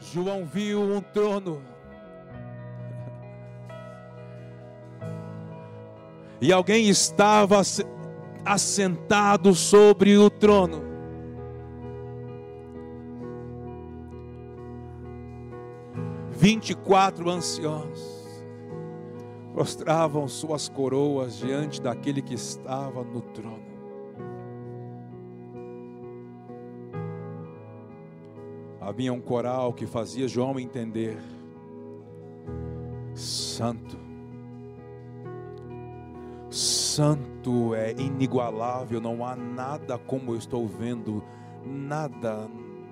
João viu um trono. E alguém estava assentado sobre o trono. Vinte e quatro anciãos prostravam suas coroas diante daquele que estava no trono. Havia um coral que fazia João entender: Santo, Santo é inigualável, não há nada como eu estou vendo, nada,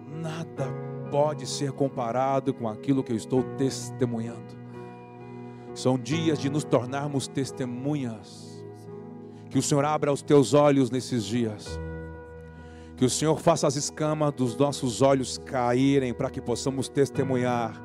nada pode ser comparado com aquilo que eu estou testemunhando. São dias de nos tornarmos testemunhas. Que o Senhor abra os teus olhos nesses dias. Que o Senhor faça as escamas dos nossos olhos caírem para que possamos testemunhar.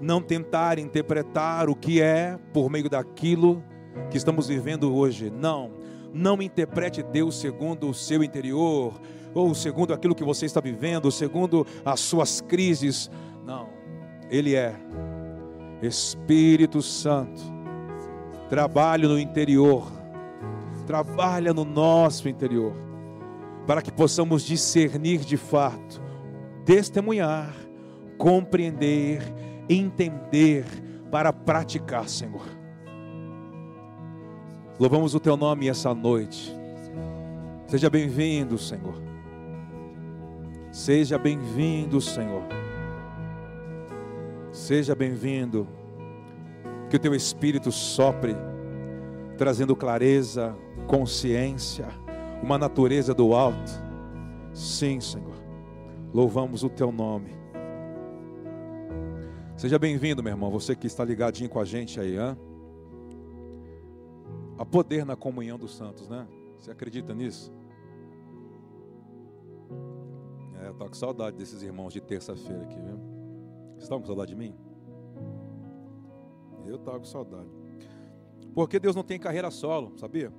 Não tentar interpretar o que é por meio daquilo que estamos vivendo hoje. Não. Não interprete Deus segundo o seu interior, ou segundo aquilo que você está vivendo, segundo as suas crises. Não. Ele é Espírito Santo, trabalhe no interior, trabalha no nosso interior, para que possamos discernir de fato, testemunhar, compreender, entender, para praticar, Senhor. Louvamos o Teu nome essa noite. Seja bem-vindo, Senhor. Seja bem-vindo, Senhor. Seja bem-vindo. Que o teu espírito sopre, trazendo clareza, consciência, uma natureza do alto. Sim, Senhor. Louvamos o teu nome. Seja bem-vindo, meu irmão, você que está ligadinho com a gente aí, hã? Há poder na comunhão dos santos, né? Você acredita nisso? É, eu tô com saudade desses irmãos de terça-feira aqui, viu? Vocês estão com saudade de mim? Eu estava com saudade. Porque Deus não tem carreira solo, sabia?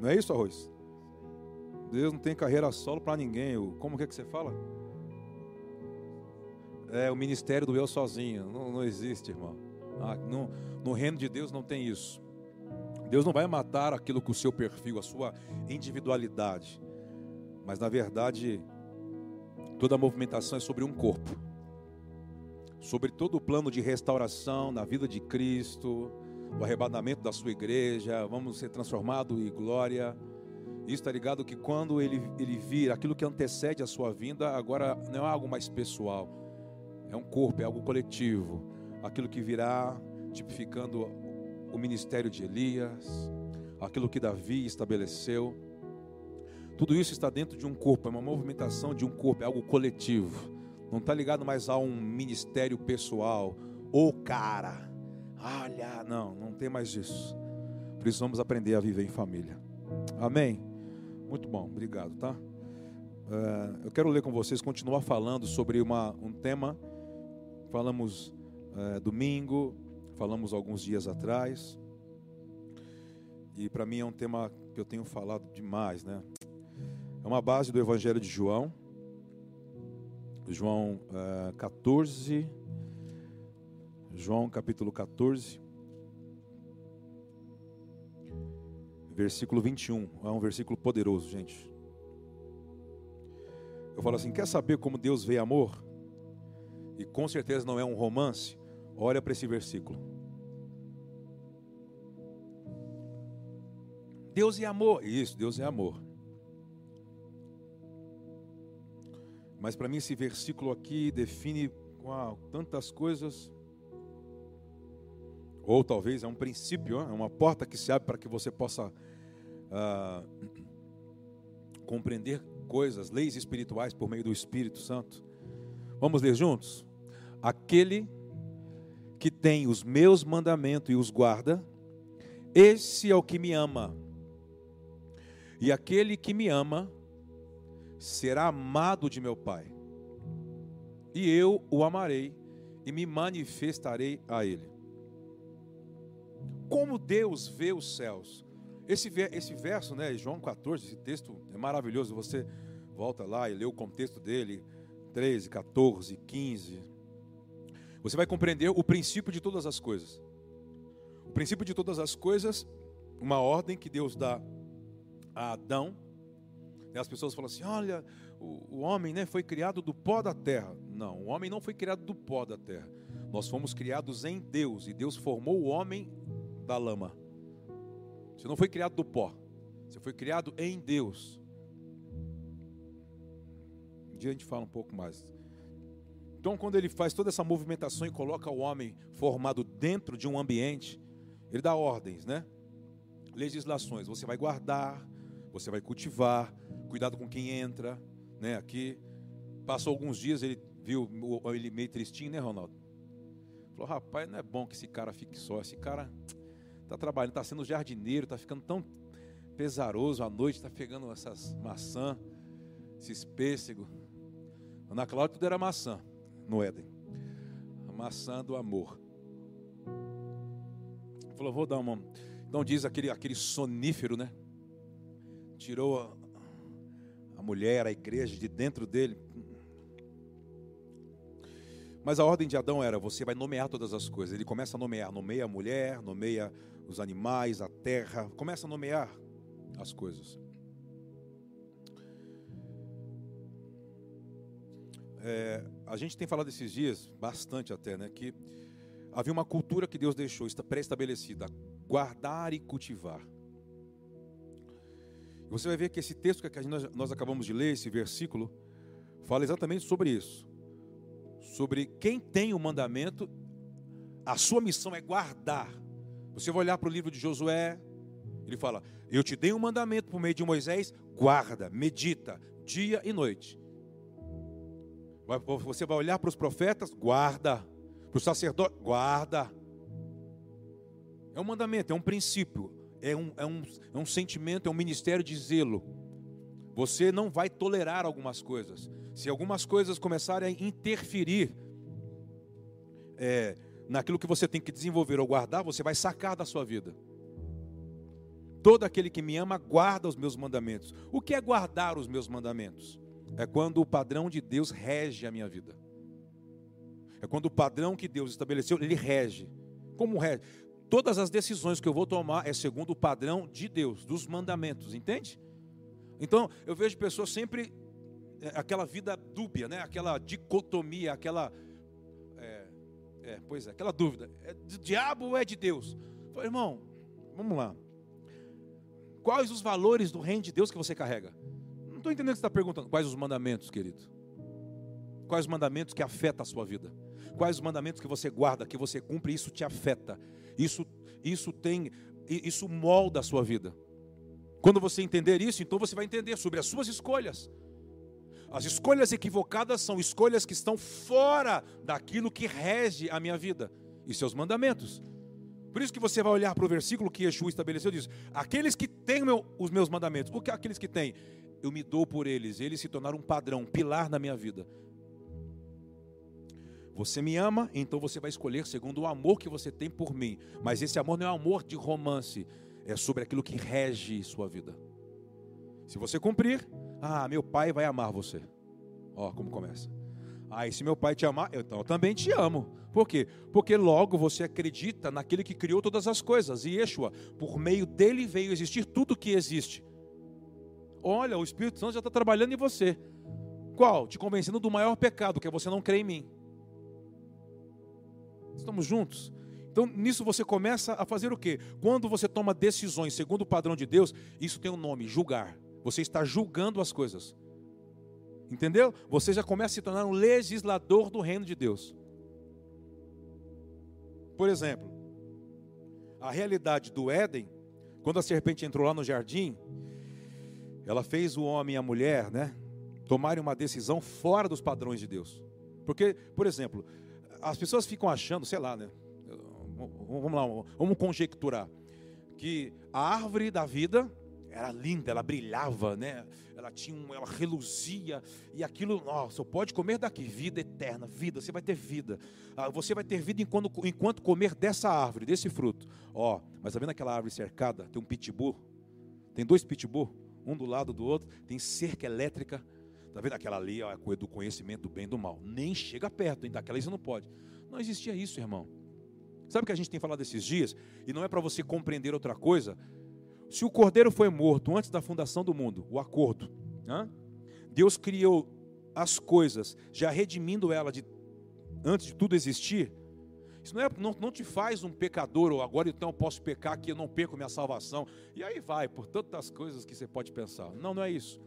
Não é isso, Arroz? Deus não tem carreira solo para ninguém. Como que, é que você fala? É o ministério do eu sozinho. Não, não existe, irmão. Ah, no, no reino de Deus não tem isso. Deus não vai matar aquilo com o seu perfil, a sua individualidade. Mas na verdade, toda a movimentação é sobre um corpo sobre todo o plano de restauração na vida de Cristo, o arrebatamento da sua igreja, vamos ser transformados em glória. Isso está ligado que quando ele, ele vir aquilo que antecede a sua vinda, agora não é algo mais pessoal, é um corpo, é algo coletivo. Aquilo que virá tipificando o ministério de Elias, aquilo que Davi estabeleceu. Tudo isso está dentro de um corpo, é uma movimentação de um corpo, é algo coletivo. Não está ligado mais a um ministério pessoal. Ô cara, olha, não, não tem mais isso. Precisamos aprender a viver em família. Amém? Muito bom, obrigado, tá? Uh, eu quero ler com vocês, continuar falando sobre uma, um tema. Falamos uh, domingo, falamos alguns dias atrás. E para mim é um tema que eu tenho falado demais, né? É uma base do Evangelho de João. João uh, eh, 14, João capítulo 14, versículo 21. É um versículo poderoso, gente. Eu falo assim: quer saber como Deus vê amor? E com certeza não é um romance. Olha para esse versículo. Deus é amor. Isso, Deus é amor. Mas para mim esse versículo aqui define uau, tantas coisas. Ou talvez é um princípio, é uma porta que se abre para que você possa uh, compreender coisas, leis espirituais por meio do Espírito Santo. Vamos ler juntos? Aquele que tem os meus mandamentos e os guarda, esse é o que me ama. E aquele que me ama, será amado de meu Pai. E eu o amarei e me manifestarei a ele. Como Deus vê os céus. Esse, esse verso, né, João 14, esse texto é maravilhoso. Você volta lá e lê o contexto dele. 13, 14, 15, você vai compreender o princípio de todas as coisas. O princípio de todas as coisas, uma ordem que Deus dá a Adão. E as pessoas falam assim: olha, o, o homem né, foi criado do pó da terra. Não, o homem não foi criado do pó da terra. Nós fomos criados em Deus e Deus formou o homem da lama. Você não foi criado do pó, você foi criado em Deus. Um dia a gente fala um pouco mais. Então, quando ele faz toda essa movimentação e coloca o homem formado dentro de um ambiente, ele dá ordens, né? Legislações. Você vai guardar, você vai cultivar, cuidado com quem entra, né? Aqui. Passou alguns dias, ele viu ele meio tristinho, né, Ronaldo? Falou, rapaz, não é bom que esse cara fique só. Esse cara está trabalhando, está sendo jardineiro, está ficando tão pesaroso à noite, está pegando essas maçãs, esses pêssegos. Ana Cláudia tudo era maçã no Éden. A maçã do amor. Falou, vou dar uma. Então diz aquele, aquele sonífero, né? Tirou a, a mulher, a igreja de dentro dele. Mas a ordem de Adão era: você vai nomear todas as coisas. Ele começa a nomear, nomeia a mulher, nomeia os animais, a terra, começa a nomear as coisas. É, a gente tem falado esses dias, bastante até, né, que havia uma cultura que Deus deixou pré-estabelecida, guardar e cultivar. Você vai ver que esse texto que nós, acabamos de ler, esse versículo, fala exatamente sobre isso. Sobre quem tem o mandamento, a sua missão é guardar. Você vai olhar para o livro de Josué, ele fala: Eu te dei um mandamento por meio de Moisés, guarda, medita, dia e noite. Você vai olhar para os profetas, guarda. Para o sacerdote, guarda. É um mandamento, é um princípio, é um, é, um, é um sentimento, é um ministério de zelo. Você não vai tolerar algumas coisas. Se algumas coisas começarem a interferir é, naquilo que você tem que desenvolver ou guardar, você vai sacar da sua vida. Todo aquele que me ama guarda os meus mandamentos. O que é guardar os meus mandamentos? É quando o padrão de Deus rege a minha vida. É quando o padrão que Deus estabeleceu, ele rege. Como rege? Todas as decisões que eu vou tomar é segundo o padrão de Deus, dos mandamentos, entende? Então, eu vejo pessoas sempre aquela vida dúbia, né? Aquela dicotomia, aquela é, é, pois é, aquela dúvida, é do diabo ou é de Deus? Falei, irmão, vamos lá. Quais os valores do reino de Deus que você carrega? estou entendendo o que você está perguntando. Quais os mandamentos, querido? Quais os mandamentos que afetam a sua vida? Quais os mandamentos que você guarda, que você cumpre, isso te afeta. Isso, isso tem, isso molda a sua vida. Quando você entender isso, então você vai entender sobre as suas escolhas. As escolhas equivocadas são escolhas que estão fora daquilo que rege a minha vida e seus mandamentos. Por isso que você vai olhar para o versículo que Yeshua estabeleceu diz: aqueles que têm os meus mandamentos. O que aqueles que têm? eu me dou por eles, eles se tornaram um padrão, um pilar na minha vida. Você me ama, então você vai escolher segundo o amor que você tem por mim. Mas esse amor não é um amor de romance, é sobre aquilo que rege sua vida. Se você cumprir, ah, meu pai vai amar você. Ó, como começa. Ah, e se meu pai te amar, então eu também te amo. Por quê? Porque logo você acredita naquele que criou todas as coisas. E Yeshua, por meio dele veio existir tudo que existe. Olha, o Espírito Santo já está trabalhando em você. Qual? Te convencendo do maior pecado, que é você não crer em mim. Estamos juntos? Então, nisso você começa a fazer o quê? Quando você toma decisões segundo o padrão de Deus, isso tem um nome: julgar. Você está julgando as coisas. Entendeu? Você já começa a se tornar um legislador do reino de Deus. Por exemplo, a realidade do Éden, quando a serpente entrou lá no jardim, ela fez o homem e a mulher, né, tomarem uma decisão fora dos padrões de Deus. Porque, por exemplo, as pessoas ficam achando, sei lá, né, vamos lá, vamos conjecturar que a árvore da vida era linda, ela brilhava, né? Ela tinha, um, ela reluzia e aquilo, ó, só pode comer daqui, vida eterna, vida. Você vai ter vida. Ah, você vai ter vida enquanto, enquanto comer dessa árvore, desse fruto. Ó, mas tá vendo aquela árvore cercada? Tem um pitbull, tem dois pitbull um do lado do outro, tem cerca elétrica, Tá vendo aquela ali, ó, a coisa do conhecimento do bem e do mal. Nem chega perto, hein? daquela você não pode. Não existia isso, irmão. Sabe o que a gente tem falado esses dias? E não é para você compreender outra coisa. Se o cordeiro foi morto antes da fundação do mundo, o acordo, né? Deus criou as coisas, já redimindo ela de, antes de tudo existir. Isso não, é, não, não te faz um pecador, ou agora então eu posso pecar que eu não perco minha salvação. E aí vai, por tantas coisas que você pode pensar. Não, não é isso.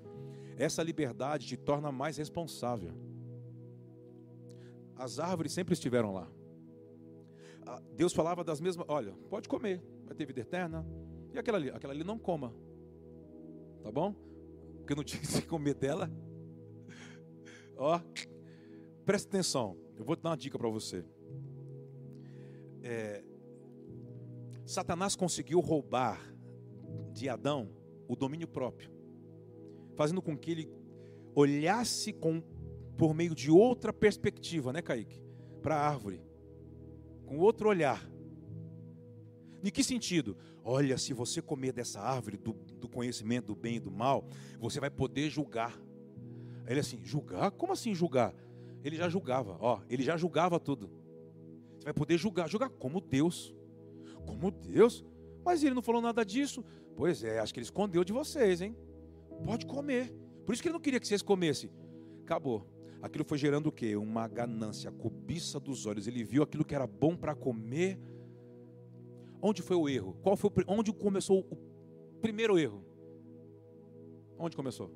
Essa liberdade te torna mais responsável. As árvores sempre estiveram lá. Deus falava das mesmas, olha, pode comer, vai ter vida eterna. E aquela ali, aquela ali não coma. Tá bom? Porque não tinha que comer dela. Ó, presta atenção. Eu vou te dar uma dica para você. É, Satanás conseguiu roubar de Adão o domínio próprio, fazendo com que ele olhasse com, por meio de outra perspectiva, né, Kaique? Para a árvore, com outro olhar. Em que sentido? Olha, se você comer dessa árvore do, do conhecimento do bem e do mal, você vai poder julgar. Ele assim, julgar? Como assim julgar? Ele já julgava, ó, ele já julgava tudo. Você vai poder julgar, julgar como Deus. Como Deus? Mas ele não falou nada disso. Pois é, acho que ele escondeu de vocês, hein? Pode comer. Por isso que ele não queria que vocês comessem. Acabou. Aquilo foi gerando o quê? Uma ganância, a cobiça dos olhos. Ele viu aquilo que era bom para comer. Onde foi o erro? Qual foi onde começou o primeiro erro? Onde começou?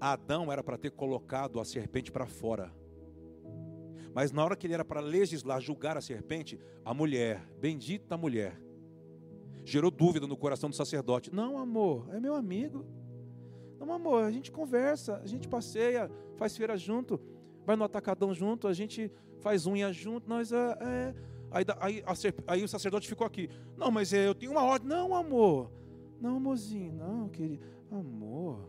Adão era para ter colocado a serpente para fora. Mas na hora que ele era para legislar, julgar a serpente, a mulher, bendita mulher, gerou dúvida no coração do sacerdote. Não, amor, é meu amigo. Não, amor, a gente conversa, a gente passeia, faz feira junto, vai no atacadão junto, a gente faz unha junto, nós é. é. Aí, aí, aí, o sacerdote ficou aqui. Não, mas é, eu tenho uma ordem. Não, amor. Não, amorzinho, não, querido. Amor.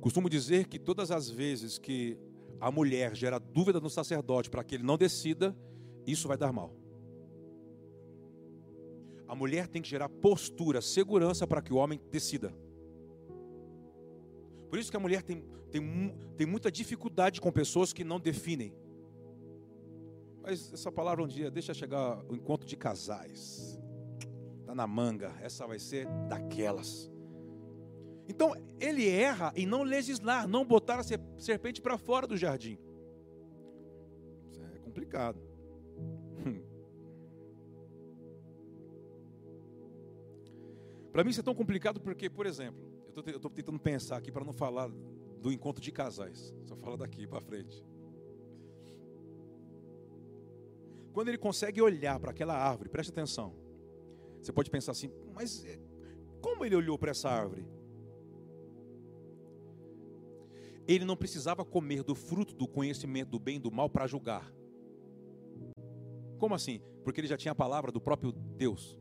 Costumo dizer que todas as vezes que a mulher gera dúvida no sacerdote para que ele não decida, isso vai dar mal. A mulher tem que gerar postura, segurança para que o homem decida. Por isso que a mulher tem, tem, tem muita dificuldade com pessoas que não definem. Mas essa palavra um dia, deixa chegar o encontro de casais. Está na manga, essa vai ser daquelas. Então, ele erra em não legislar, não botar a serpente para fora do jardim. Isso é complicado. Para mim isso é tão complicado porque, por exemplo, eu estou tentando pensar aqui para não falar do encontro de casais, só fala daqui para frente. Quando ele consegue olhar para aquela árvore, preste atenção. Você pode pensar assim, mas eh, como ele olhou para essa árvore? ele não precisava comer do fruto do conhecimento do bem e do mal para julgar. Como assim? Porque ele já tinha a palavra do próprio Deus.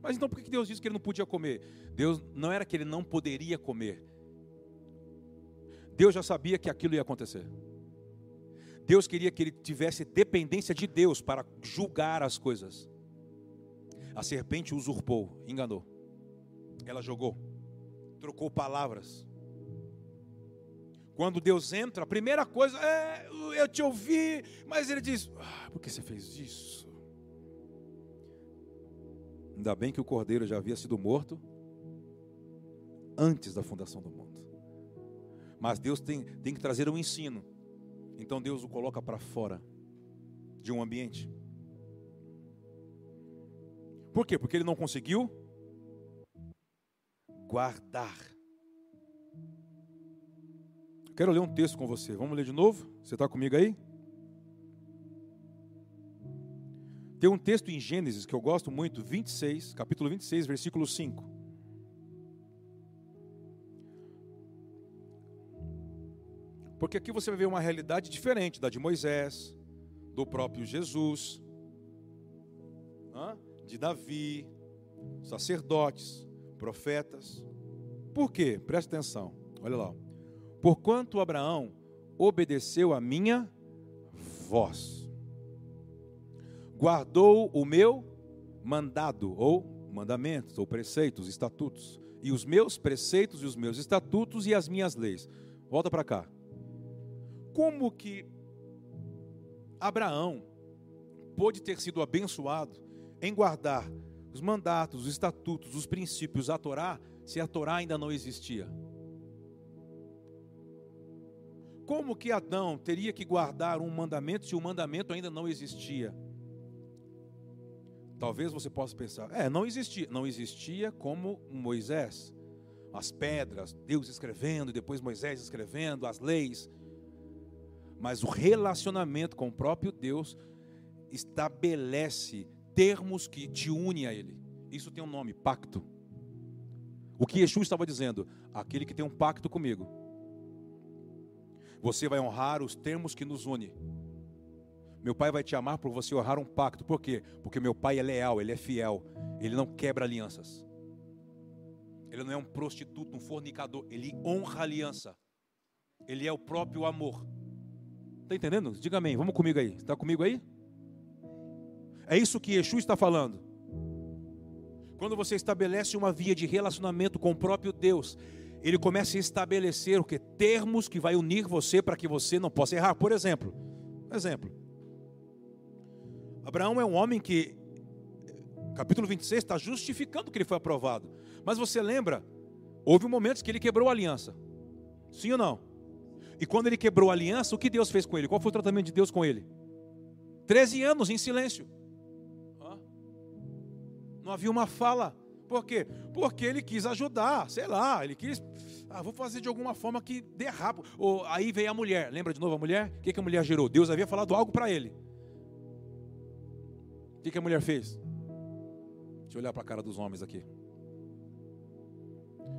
Mas então por que Deus disse que ele não podia comer? Deus não era que ele não poderia comer. Deus já sabia que aquilo ia acontecer. Deus queria que ele tivesse dependência de Deus para julgar as coisas. A serpente usurpou, enganou. Ela jogou trocou palavras. Quando Deus entra, a primeira coisa é: eu te ouvi, mas ele diz: ah, por que você fez isso? Ainda bem que o cordeiro já havia sido morto antes da fundação do mundo. Mas Deus tem, tem que trazer um ensino. Então Deus o coloca para fora de um ambiente. Por quê? Porque ele não conseguiu guardar. Quero ler um texto com você. Vamos ler de novo? Você está comigo aí? Tem um texto em Gênesis que eu gosto muito, 26, capítulo 26, versículo 5. Porque aqui você vai ver uma realidade diferente da de Moisés, do próprio Jesus, de Davi, sacerdotes profetas. Por quê? Presta atenção. Olha lá. Porquanto Abraão obedeceu a minha voz, guardou o meu mandado ou mandamentos ou preceitos, estatutos, e os meus preceitos e os meus estatutos e as minhas leis. Volta para cá. Como que Abraão pôde ter sido abençoado em guardar os mandatos, os estatutos, os princípios, a Torá, se a Torá ainda não existia? Como que Adão teria que guardar um mandamento se o mandamento ainda não existia? Talvez você possa pensar, é, não existia, não existia como Moisés, as pedras, Deus escrevendo depois Moisés escrevendo as leis. Mas o relacionamento com o próprio Deus estabelece termos que te unem a Ele. Isso tem um nome, pacto. O que Yeshua estava dizendo? Aquele que tem um pacto comigo. Você vai honrar os termos que nos unem. Meu pai vai te amar por você honrar um pacto. Por quê? Porque meu pai é leal, ele é fiel. Ele não quebra alianças. Ele não é um prostituto, um fornicador. Ele honra a aliança. Ele é o próprio amor. Está entendendo? Diga amém. Vamos comigo aí. Está comigo aí? É isso que Yeshua está falando. Quando você estabelece uma via de relacionamento com o próprio Deus, ele começa a estabelecer o que termos que vai unir você para que você não possa errar. Por exemplo, exemplo. Abraão é um homem que, capítulo 26, está justificando que ele foi aprovado. Mas você lembra? Houve momentos que ele quebrou a aliança. Sim ou não? E quando ele quebrou a aliança, o que Deus fez com ele? Qual foi o tratamento de Deus com ele? Treze anos em silêncio. Não havia uma fala. Por quê? Porque ele quis ajudar, sei lá, ele quis. Ah, vou fazer de alguma forma que rápido. Ou, aí veio a mulher, lembra de novo a mulher? O que, que a mulher gerou? Deus havia falado algo para ele. O que, que a mulher fez? Deixa eu olhar para a cara dos homens aqui.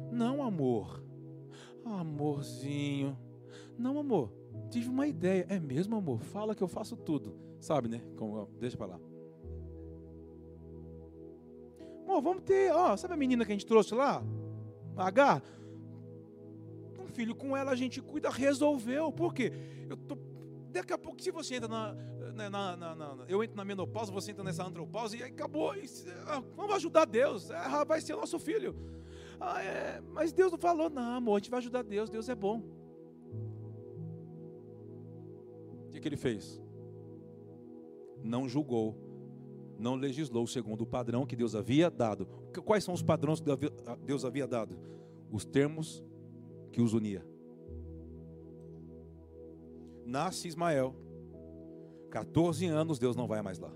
Não, amor. Amorzinho. Não, amor. Tive uma ideia. É mesmo, amor? Fala que eu faço tudo. Sabe, né? Como, deixa para lá. Amor, vamos ter, ó, sabe a menina que a gente trouxe lá? H? Um filho com ela a gente cuida, resolveu. Por quê? Eu tô Daqui a pouco, se você entra na, na, na, na, Eu entro na menopausa, você entra nessa antropausa e acabou. E, ah, vamos ajudar Deus. É, vai ser nosso filho. Ah, é, mas Deus não falou, não, amor, a gente vai ajudar Deus, Deus é bom. Que, ele fez? Não julgou, não legislou segundo o padrão que Deus havia dado. Quais são os padrões que Deus havia dado? Os termos que os unia nasce Ismael. 14 anos, Deus não vai mais lá.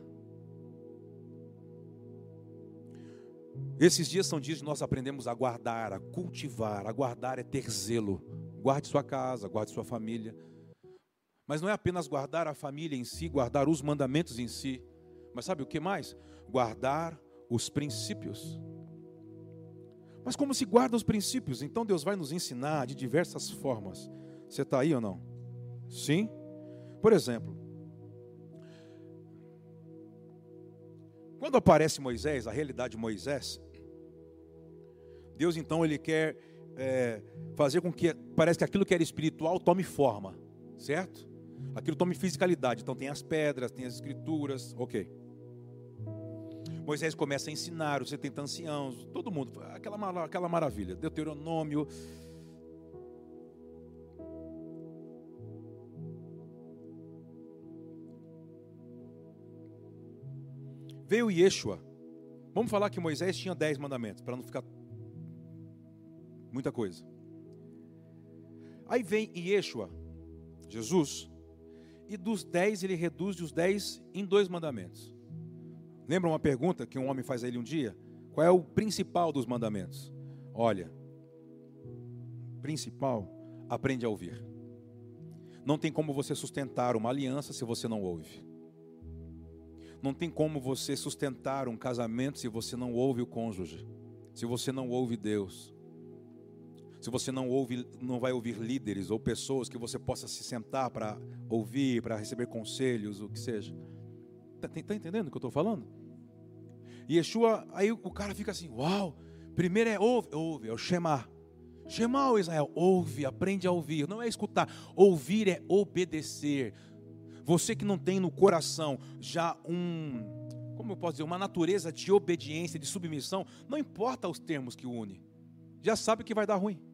Esses dias são dias que nós aprendemos a guardar, a cultivar. A guardar é ter zelo. Guarde sua casa, guarde sua família. Mas não é apenas guardar a família em si, guardar os mandamentos em si. Mas sabe o que mais? Guardar os princípios. Mas como se guarda os princípios? Então Deus vai nos ensinar de diversas formas. Você está aí ou não? Sim? Por exemplo, quando aparece Moisés, a realidade de Moisés, Deus então ele quer é, fazer com que parece que aquilo que era espiritual tome forma, certo? Aquilo tome fisicalidade. Então tem as pedras, tem as escrituras, ok. Moisés começa a ensinar os 70 anciãos, todo mundo, aquela, aquela maravilha. Deuteronômio, Veio Yeshua. Vamos falar que Moisés tinha dez mandamentos, para não ficar muita coisa. Aí vem Yeshua, Jesus, e dos dez ele reduz os dez em dois mandamentos. Lembra uma pergunta que um homem faz a ele um dia? Qual é o principal dos mandamentos? Olha, principal, aprende a ouvir. Não tem como você sustentar uma aliança se você não ouve. Não tem como você sustentar um casamento se você não ouve o cônjuge, se você não ouve Deus. Se você não ouve, não vai ouvir líderes ou pessoas que você possa se sentar para ouvir, para receber conselhos, o que seja. Está tá entendendo o que eu estou falando? E Yeshua, aí o cara fica assim, uau, primeiro é ouve, ouve, é o Shema. Shema, Israel, ouve, aprende a ouvir. Não é escutar, ouvir é obedecer. Você que não tem no coração já um, como eu posso dizer, uma natureza de obediência, de submissão, não importa os termos que une. Já sabe que vai dar ruim.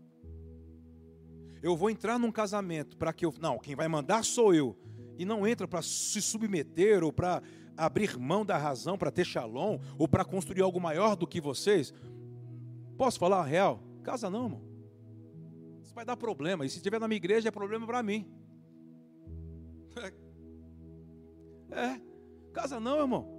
Eu vou entrar num casamento para que eu. Não, quem vai mandar sou eu. E não entra para se submeter ou para abrir mão da razão para ter shalom ou para construir algo maior do que vocês. Posso falar a real? Casa não, irmão. Isso vai dar problema. E se estiver na minha igreja, é problema para mim. É, casa não, irmão.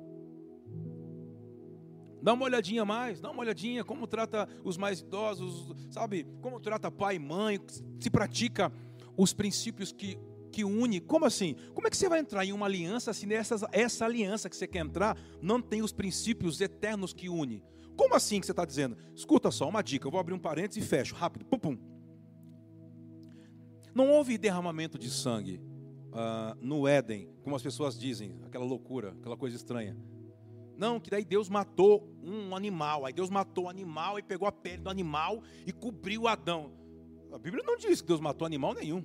Dá uma olhadinha mais, dá uma olhadinha como trata os mais idosos, sabe? Como trata pai e mãe, se pratica os princípios que, que une. Como assim? Como é que você vai entrar em uma aliança se nessa, essa aliança que você quer entrar não tem os princípios eternos que une? Como assim que você está dizendo? Escuta só, uma dica, eu vou abrir um parênteses e fecho, rápido, pum, pum. Não houve derramamento de sangue uh, no Éden, como as pessoas dizem, aquela loucura, aquela coisa estranha. Não, que daí Deus matou um animal, aí Deus matou o animal e pegou a pele do animal e cobriu Adão. A Bíblia não diz que Deus matou animal nenhum.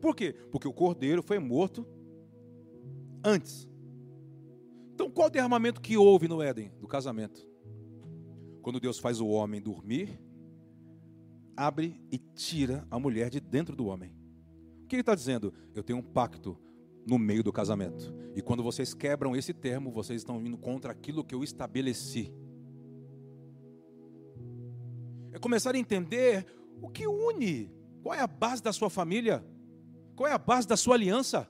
Por quê? Porque o cordeiro foi morto antes. Então, qual o derramamento que houve no Éden? Do casamento. Quando Deus faz o homem dormir, abre e tira a mulher de dentro do homem. O que ele está dizendo? Eu tenho um pacto no meio do casamento. E quando vocês quebram esse termo, vocês estão indo contra aquilo que eu estabeleci. É começar a entender o que une, qual é a base da sua família, qual é a base da sua aliança.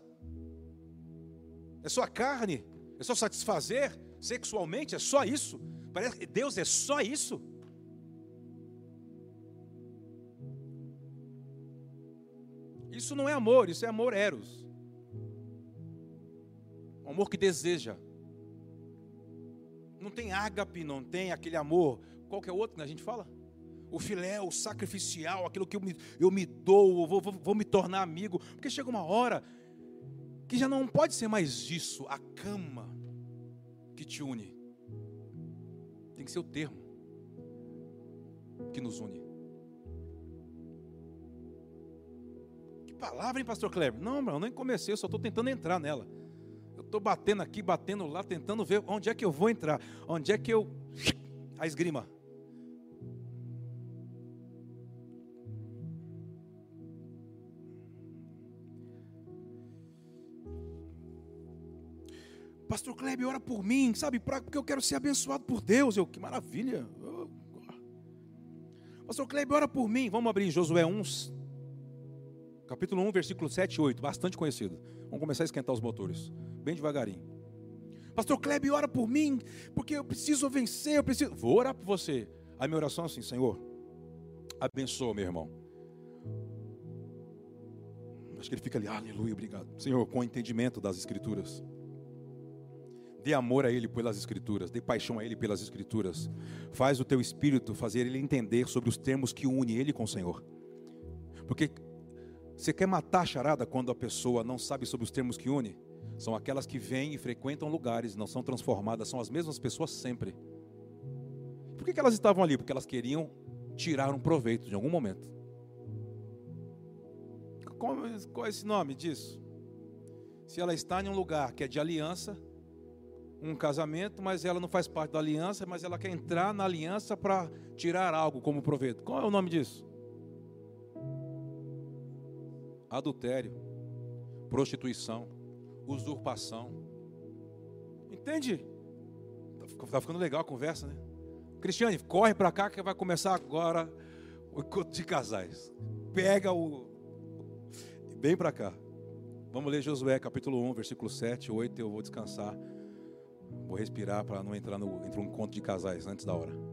É só carne, é só satisfazer sexualmente? É só isso? Parece que Deus é só isso? Isso não é amor, isso é amor eros. Um amor que deseja. Não tem ágape, não tem aquele amor. Qual que é outro que a gente fala? O filé, o sacrificial, aquilo que eu me, eu me dou, vou, vou, vou me tornar amigo. Porque chega uma hora que já não pode ser mais isso, a cama que te une. Tem que ser o termo que nos une. Que palavra, hein, pastor Kleber? Não, eu nem comecei, eu só estou tentando entrar nela. Eu estou batendo aqui, batendo lá, tentando ver onde é que eu vou entrar, onde é que eu. A esgrima. Pastor Kleber, ora por mim, sabe? Porque eu quero ser abençoado por Deus. Eu, que maravilha. Pastor Kleber, ora por mim. Vamos abrir Josué 1, capítulo 1, versículo 7 e 8. Bastante conhecido. Vamos começar a esquentar os motores. Bem devagarinho. Pastor Kleber, ora por mim, porque eu preciso vencer, eu preciso. Vou orar por você. A minha oração é assim, Senhor, abençoa meu irmão. Acho que ele fica ali, aleluia, obrigado. Senhor, com o entendimento das Escrituras. Dê amor a Ele pelas Escrituras, dê paixão a Ele pelas Escrituras. Faz o teu espírito fazer Ele entender sobre os termos que une Ele com o Senhor. Porque você quer matar a charada quando a pessoa não sabe sobre os termos que une? São aquelas que vêm e frequentam lugares, não são transformadas, são as mesmas pessoas sempre. Por que, elas estavam ali? Porque elas queriam tirar um proveito de algum momento. Qual é esse nome disso? Se ela está em um lugar que é de aliança, um casamento, mas ela não faz parte da aliança, mas ela quer entrar na aliança para tirar algo como proveito. Qual é o nome disso? Adultério, prostituição, usurpação. Entende? Tá ficando legal a conversa, né? Cristiane, corre para cá que vai começar agora o encontro de casais. Pega o. Vem para cá. Vamos ler Josué capítulo 1, versículo 7, 8. Eu vou descansar. Vou respirar para não entrar no entre um encontro de casais antes da hora.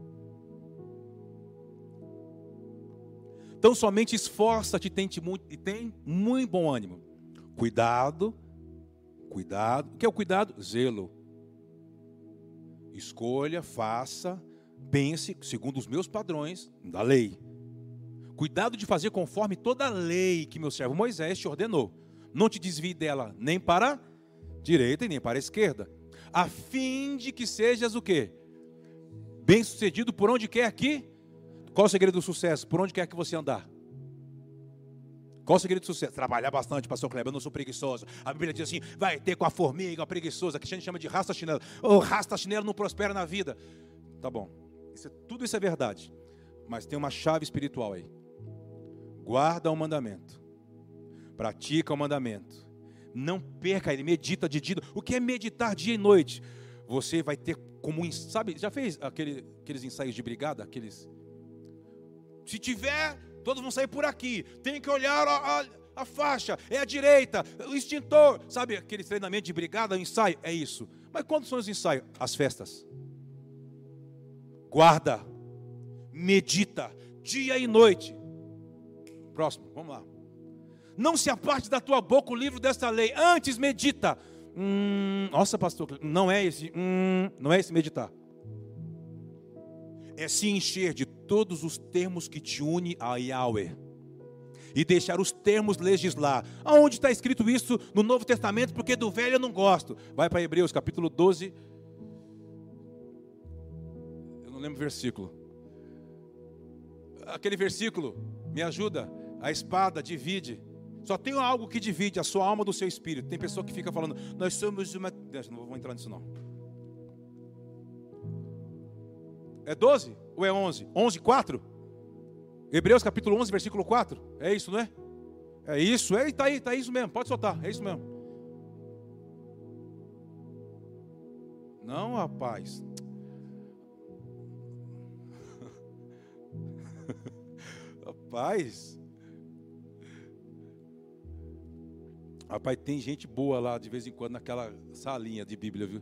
Então somente esforça-te e tem muito bom ânimo. Cuidado, cuidado. O que é o cuidado? Zelo. Escolha, faça, pense segundo os meus padrões da lei. Cuidado de fazer conforme toda a lei que meu servo Moisés te ordenou. Não te desvie dela nem para a direita e nem para a esquerda a fim de que sejas o quê? Bem sucedido por onde quer que. Qual o segredo do sucesso? Por onde quer que você andar? Qual o segredo de sucesso? Trabalhar bastante, pastor Kleber, eu não sou preguiçoso. A Bíblia diz assim: vai ter com a formiga, a preguiçosa, que a gente chama de rasta chinelo. O oh, rasta chinelo não prospera na vida. Tá bom. Isso, tudo isso é verdade. Mas tem uma chave espiritual aí. Guarda o mandamento. Pratica o mandamento. Não perca ele, medita de dia. O que é meditar dia e noite? Você vai ter como, sabe, já fez aquele, aqueles ensaios de brigada, aqueles se tiver Todos vão sair por aqui. Tem que olhar a, a, a faixa, é a direita, o extintor. Sabe aquele treinamento de brigada, o ensaio? É isso. Mas quando são os ensaios? As festas. Guarda, medita, dia e noite. Próximo, vamos lá. Não se aparte da tua boca o livro desta lei, antes medita. Hum, nossa, pastor, não é esse, hum, não é esse meditar é se encher de todos os termos que te une a Yahweh e deixar os termos legislar. Aonde está escrito isso no Novo Testamento? Porque do velho eu não gosto. Vai para Hebreus capítulo 12. Eu não lembro o versículo. Aquele versículo me ajuda. A espada divide. Só tem algo que divide a sua alma do seu espírito. Tem pessoa que fica falando, nós somos uma. Não vou entrar nisso não. É 12 ou é 11? 11, 4? Hebreus capítulo 11, versículo 4. É isso, não é? É isso, é, tá aí, tá isso mesmo. Pode soltar, é isso mesmo. Não, rapaz. rapaz. Rapaz, tem gente boa lá de vez em quando naquela salinha de Bíblia, viu?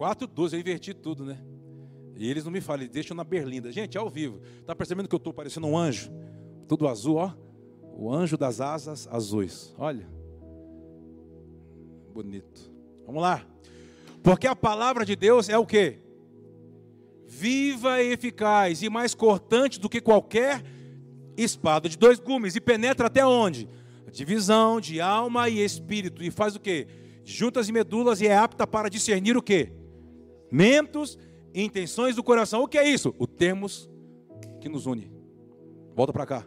4,12, eu inverti tudo, né? E eles não me falam, eles deixam na berlinda. Gente, ao vivo. Está percebendo que eu estou parecendo um anjo? Tudo azul, ó. O anjo das asas azuis. Olha. Bonito. Vamos lá. Porque a palavra de Deus é o que? Viva e eficaz e mais cortante do que qualquer espada de dois gumes. E penetra até onde? Divisão de alma e espírito. E faz o que? Juntas e medulas e é apta para discernir o que? Mentos e intenções do coração. O que é isso? O termos que nos une. Volta para cá.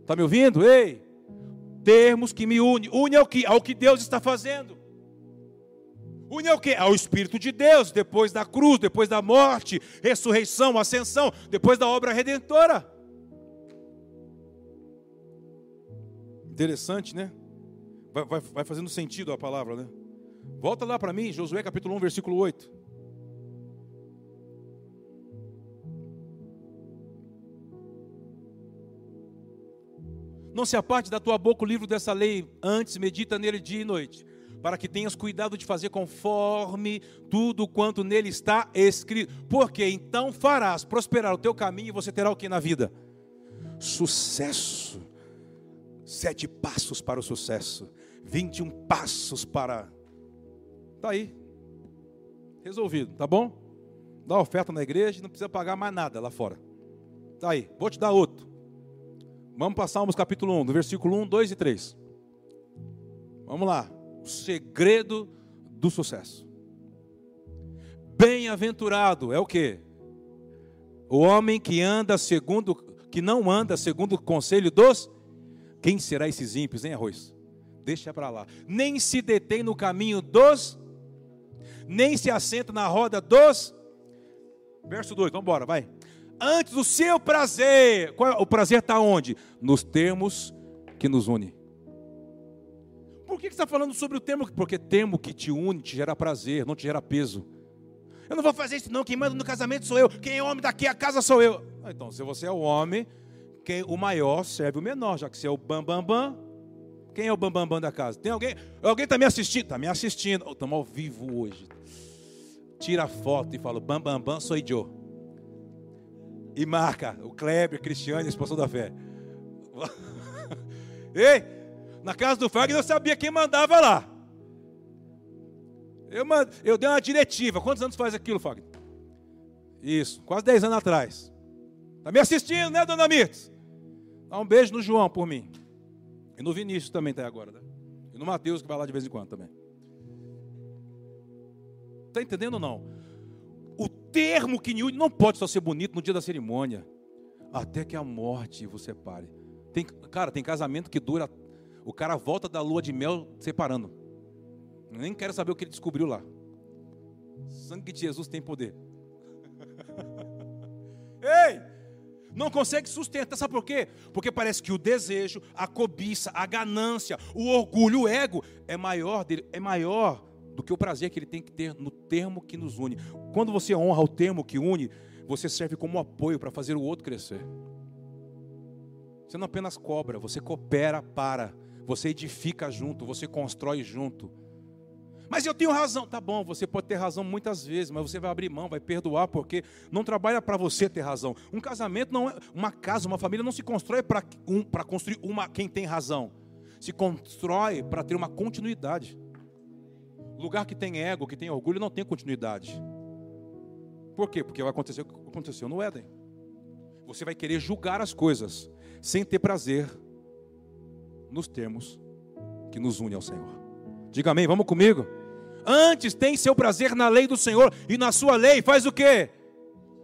Está me ouvindo? Ei! Termos que me une. Une ao que? Ao que Deus está fazendo. Une ao que? Ao Espírito de Deus, depois da cruz, depois da morte, ressurreição, ascensão, depois da obra redentora. Interessante, né? Vai, vai, vai fazendo sentido a palavra, né? Volta lá para mim, Josué capítulo 1, versículo 8. Não se aparte da tua boca o livro dessa lei, antes medita nele dia e noite, para que tenhas cuidado de fazer conforme tudo quanto nele está escrito. Porque então farás prosperar o teu caminho e você terá o que na vida? Sucesso. Sete passos para o sucesso, 21 passos para Está aí. Resolvido, tá bom? Dá oferta na igreja, não precisa pagar mais nada lá fora. Está aí. Vou te dar outro. Vamos para Salmos capítulo 1, do versículo 1, 2 e 3. Vamos lá. O segredo do sucesso. Bem-aventurado é o que? O homem que anda segundo, que não anda segundo o conselho dos. Quem será esses ímpios, hein, arroz? Deixa para lá. Nem se detém no caminho dos nem se assenta na roda dos. Verso 2, vamos embora, vai. Antes o seu prazer, é o prazer está onde? Nos termos que nos une. Por que, que você está falando sobre o termo? Porque termo que te une te gera prazer, não te gera peso. Eu não vou fazer isso, não. Quem manda no casamento sou eu. Quem é homem daqui a casa sou eu. Ah, então, se você é o homem, quem, o maior serve o menor, já que você é o bam, bam, bam. Quem é o bambambam bam, bam da casa? Tem alguém? Alguém está me assistindo? Está me assistindo. Estamos ao vivo hoje. Tira a foto e fala: Bambambam, bam, bam, sou eu. E marca o Kleber, Cristiane, esposa da fé. Ei, na casa do Fagner eu sabia quem mandava lá. Eu, mand... eu dei uma diretiva. Quantos anos faz aquilo, Fagner? Isso, quase 10 anos atrás. Está me assistindo, né, dona Mirtz? Dá um beijo no João por mim. E no Vinícius também está agora, né? E no Mateus, que vai lá de vez em quando também. Está entendendo ou não? Termo que não pode só ser bonito no dia da cerimônia. até que a morte você pare. Tem, cara, tem casamento que dura. O cara volta da lua de mel separando. Nem quero saber o que ele descobriu lá. Sangue de Jesus tem poder. Ei! Não consegue sustentar, sabe por quê? Porque parece que o desejo, a cobiça, a ganância, o orgulho, o ego é maior dele, é maior do que o prazer que ele tem que ter no termo que nos une. Quando você honra o termo que une, você serve como apoio para fazer o outro crescer. Você não apenas cobra, você coopera para, você edifica junto, você constrói junto. Mas eu tenho razão. Tá bom, você pode ter razão muitas vezes, mas você vai abrir mão, vai perdoar, porque não trabalha para você ter razão. Um casamento não é. Uma casa, uma família não se constrói para um, construir uma quem tem razão. Se constrói para ter uma continuidade. Lugar que tem ego, que tem orgulho, não tem continuidade. Por quê? Porque vai acontecer o que aconteceu no Éden. Você vai querer julgar as coisas sem ter prazer nos termos que nos une ao Senhor. Diga amém, vamos comigo? Antes tem seu prazer na lei do Senhor e na sua lei faz o quê?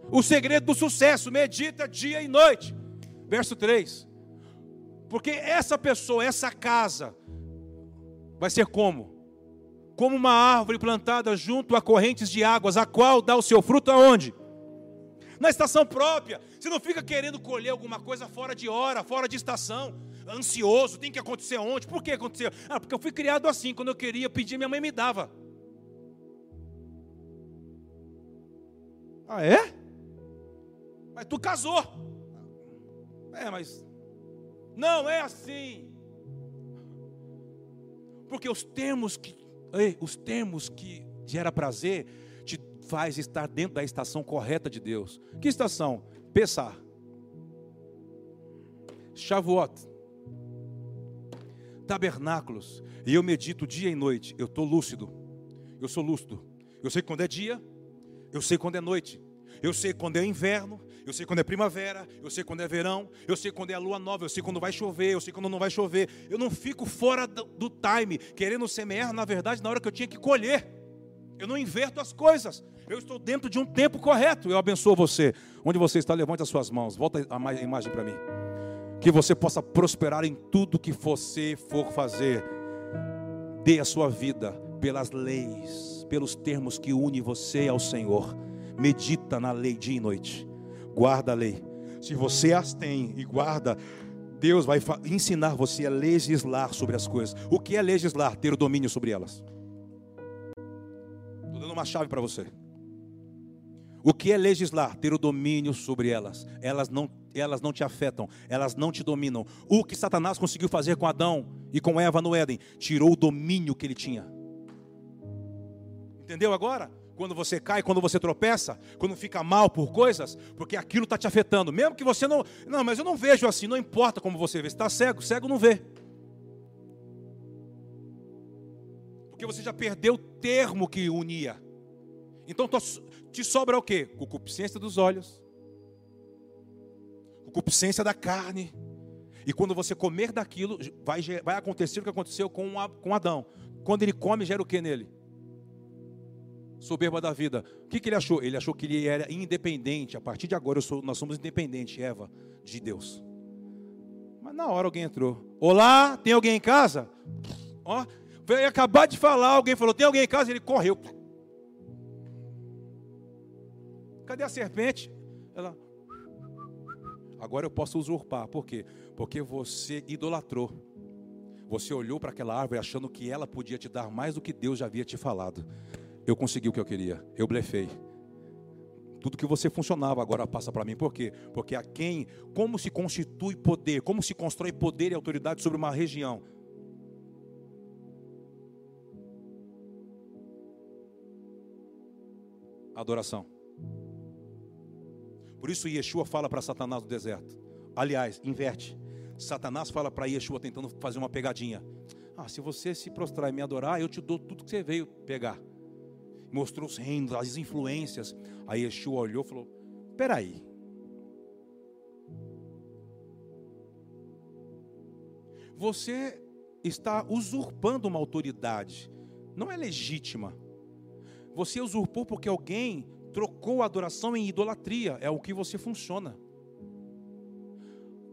O segredo do sucesso, medita dia e noite. Verso 3. Porque essa pessoa, essa casa, vai ser como? Como uma árvore plantada junto a correntes de águas, a qual dá o seu fruto aonde? Na estação própria. Você não fica querendo colher alguma coisa fora de hora, fora de estação ansioso, tem que acontecer onde? Por que aconteceu? Ah, porque eu fui criado assim, quando eu queria pedir, minha mãe me dava. Ah, é? Mas tu casou. É, mas não é assim. Porque os termos que, ei, os termos que gera prazer te faz estar dentro da estação correta de Deus. Que estação? Pensar. Shavuot. Tabernáculos, e eu medito dia e noite, eu estou lúcido, eu sou lúcido, eu sei quando é dia, eu sei quando é noite, eu sei quando é inverno, eu sei quando é primavera, eu sei quando é verão, eu sei quando é a lua nova, eu sei quando vai chover, eu sei quando não vai chover. Eu não fico fora do, time, querendo semear, na verdade, na hora que eu tinha que colher. Eu não inverto as coisas. Eu estou dentro de um tempo correto. Eu abençoo você. Onde você está, levante as suas mãos. Volta a imagem para mim que você possa prosperar em tudo que você for fazer. Dê a sua vida pelas leis, pelos termos que une você ao Senhor. Medita na lei dia e noite. Guarda a lei. Se você as tem e guarda, Deus vai ensinar você a legislar sobre as coisas. O que é legislar? Ter o domínio sobre elas. Estou dando uma chave para você. O que é legislar? Ter o domínio sobre elas. Elas não, elas não te afetam, elas não te dominam. O que Satanás conseguiu fazer com Adão e com Eva no Éden? Tirou o domínio que ele tinha. Entendeu agora? Quando você cai, quando você tropeça, quando fica mal por coisas, porque aquilo está te afetando. Mesmo que você não. Não, mas eu não vejo assim, não importa como você vê. Você está cego, cego não vê. Porque você já perdeu o termo que unia. Então te sobra o quê? Concupiscência dos olhos, concupiscência da carne. E quando você comer daquilo, vai, vai acontecer o que aconteceu com, com Adão. Quando ele come, gera o que nele? Soberba da vida. O que, que, ele achou? Ele achou que ele era independente. A partir de agora sou, nós somos independentes, Eva, de Deus. Mas na hora alguém entrou. Olá, tem alguém em casa? Ó, veio acabar de falar, alguém falou, tem alguém em casa? Ele correu. Cadê a serpente? Ela. Agora eu posso usurpar. Por quê? Porque você idolatrou. Você olhou para aquela árvore achando que ela podia te dar mais do que Deus já havia te falado. Eu consegui o que eu queria. Eu blefei. Tudo que você funcionava agora passa para mim. Por quê? Porque a quem, como se constitui poder, como se constrói poder e autoridade sobre uma região? Adoração. Por isso Yeshua fala para Satanás no deserto. Aliás, inverte. Satanás fala para Yeshua tentando fazer uma pegadinha. Ah, se você se prostrar e me adorar, eu te dou tudo que você veio pegar. Mostrou os reinos, as influências. Aí Yeshua olhou e falou: Peraí. Você está usurpando uma autoridade. Não é legítima. Você usurpou porque alguém trocou a adoração em idolatria, é o que você funciona.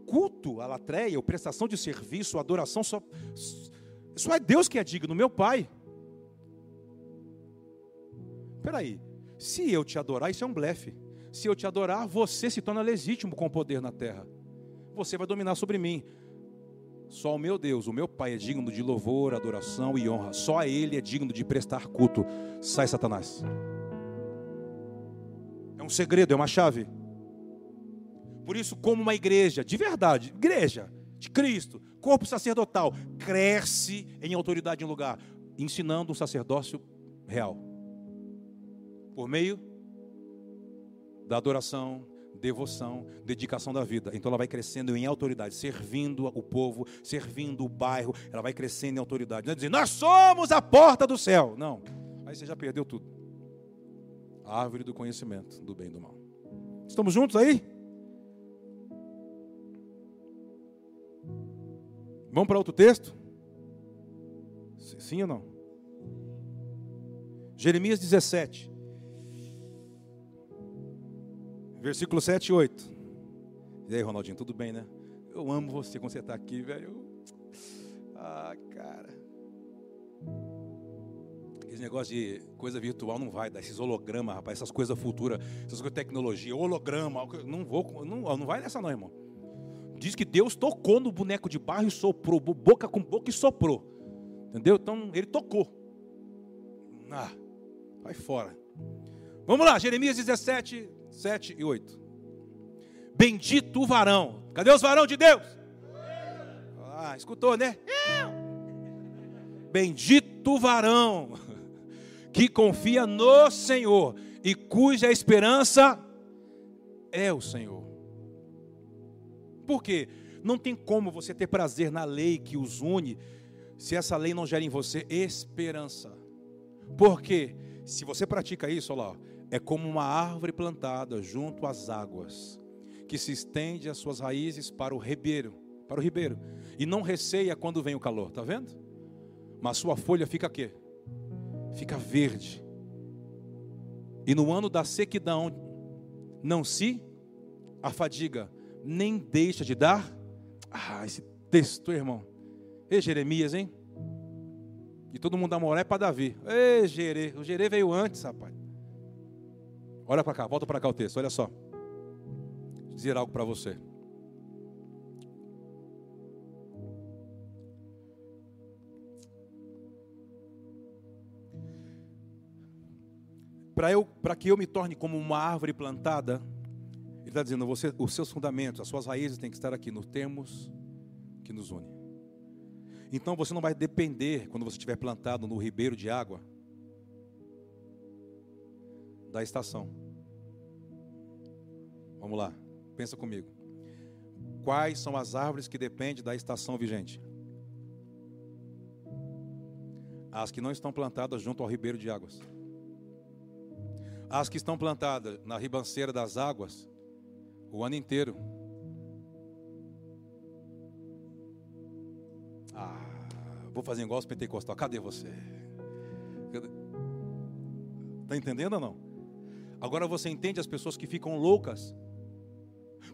culto, a latreia, a prestação de serviço, adoração, só, só é Deus que é digno, meu Pai. Espera aí, se eu te adorar, isso é um blefe. Se eu te adorar, você se torna legítimo com o poder na terra. Você vai dominar sobre mim. Só o meu Deus, o meu Pai é digno de louvor, adoração e honra. Só a Ele é digno de prestar culto. Sai, Satanás. É um segredo, é uma chave. Por isso, como uma igreja, de verdade, igreja de Cristo, corpo sacerdotal, cresce em autoridade em lugar, ensinando um sacerdócio real. Por meio da adoração, devoção, dedicação da vida. Então ela vai crescendo em autoridade, servindo o povo, servindo o bairro, ela vai crescendo em autoridade. Não é dizer, nós somos a porta do céu. Não, aí você já perdeu tudo. A árvore do conhecimento do bem e do mal. Estamos juntos aí? Vamos para outro texto? Sim ou não? Jeremias 17. Versículo 7 e 8. E aí, Ronaldinho, tudo bem, né? Eu amo você quando você está aqui, velho. Ah, cara. Esse negócio de coisa virtual não vai dar. Esses hologramas, rapaz, essas coisas futuras, essas coisas de tecnologia, holograma. Não vou, não, não vai nessa, não, irmão. Diz que Deus tocou no boneco de barro e soprou, boca com boca e soprou. Entendeu? Então, ele tocou. Ah, vai fora. Vamos lá, Jeremias 17, 7 e 8. Bendito o varão. Cadê os varão de Deus? Ah, escutou, né? Bendito o varão que confia no Senhor e cuja esperança é o Senhor. Por quê? Não tem como você ter prazer na lei que os une se essa lei não gera em você esperança. Porque se você pratica isso, olha lá, é como uma árvore plantada junto às águas, que se estende as suas raízes para o ribeiro, para o ribeiro, e não receia quando vem o calor, tá vendo? Mas sua folha fica quê? Fica verde. E no ano da sequidão não se afadiga, nem deixa de dar. Ah, esse texto, irmão. Ei, Jeremias, hein? E todo mundo dá moral é para Davi. Ei, Gerê. O Gerê veio antes, rapaz. Olha para cá, volta para cá o texto, olha só. Vou dizer algo para você. Para eu, para que eu me torne como uma árvore plantada, ele está dizendo, você, os seus fundamentos, as suas raízes têm que estar aqui nos termos que nos unem. Então você não vai depender, quando você estiver plantado no ribeiro de água, da estação. Vamos lá, pensa comigo. Quais são as árvores que dependem da estação vigente? As que não estão plantadas junto ao ribeiro de águas. As que estão plantadas na ribanceira das águas o ano inteiro. Ah, vou fazer igual os pentecostais. Cadê você? Está entendendo ou não? Agora você entende as pessoas que ficam loucas.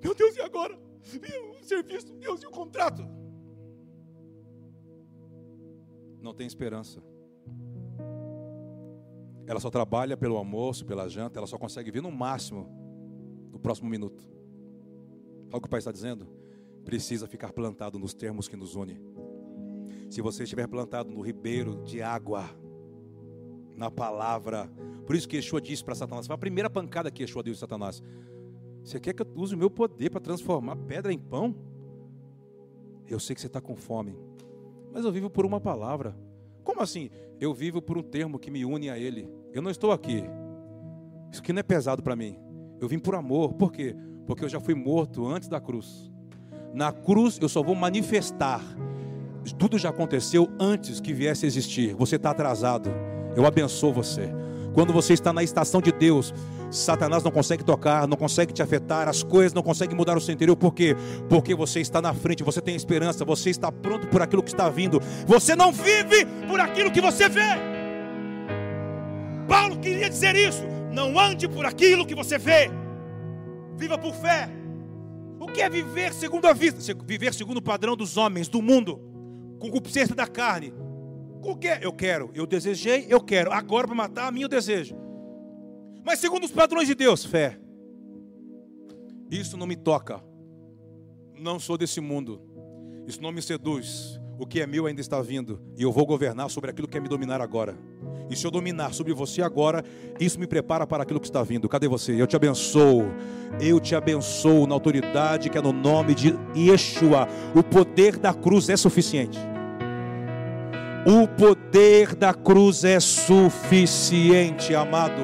Meu Deus, e agora? E o serviço? Deus, e o contrato? Não tem esperança. Ela só trabalha pelo almoço, pela janta, ela só consegue vir no máximo no próximo minuto. Olha o que o Pai está dizendo? Precisa ficar plantado nos termos que nos unem. Se você estiver plantado no ribeiro de água, na palavra. Por isso que Yeshua disse para Satanás: foi a primeira pancada que Yeshua deu de Satanás. Você quer que eu use o meu poder para transformar pedra em pão? Eu sei que você está com fome, mas eu vivo por uma palavra. Como assim? Eu vivo por um termo que me une a Ele. Eu não estou aqui. Isso aqui não é pesado para mim. Eu vim por amor. Por quê? Porque eu já fui morto antes da cruz. Na cruz eu só vou manifestar. Tudo já aconteceu antes que viesse a existir. Você está atrasado. Eu abençoo você. Quando você está na estação de Deus, Satanás não consegue tocar, não consegue te afetar, as coisas não conseguem mudar o seu interior. Por quê? Porque você está na frente, você tem esperança, você está pronto por aquilo que está vindo. Você não vive por aquilo que você vê. Paulo queria dizer isso. Não ande por aquilo que você vê. Viva por fé. O que é viver segundo a vista? Viver segundo o padrão dos homens, do mundo, com concupiscência da carne. O que eu quero? Eu desejei, eu quero. Agora para matar a mim eu desejo. Mas segundo os padrões de Deus, fé. Isso não me toca. Não sou desse mundo. Isso não me seduz. O que é meu ainda está vindo. E eu vou governar sobre aquilo que é me dominar agora. E se eu dominar sobre você agora, isso me prepara para aquilo que está vindo. Cadê você? Eu te abençoo. Eu te abençoo na autoridade que é no nome de Yeshua. O poder da cruz é suficiente. O poder da cruz é suficiente, amado.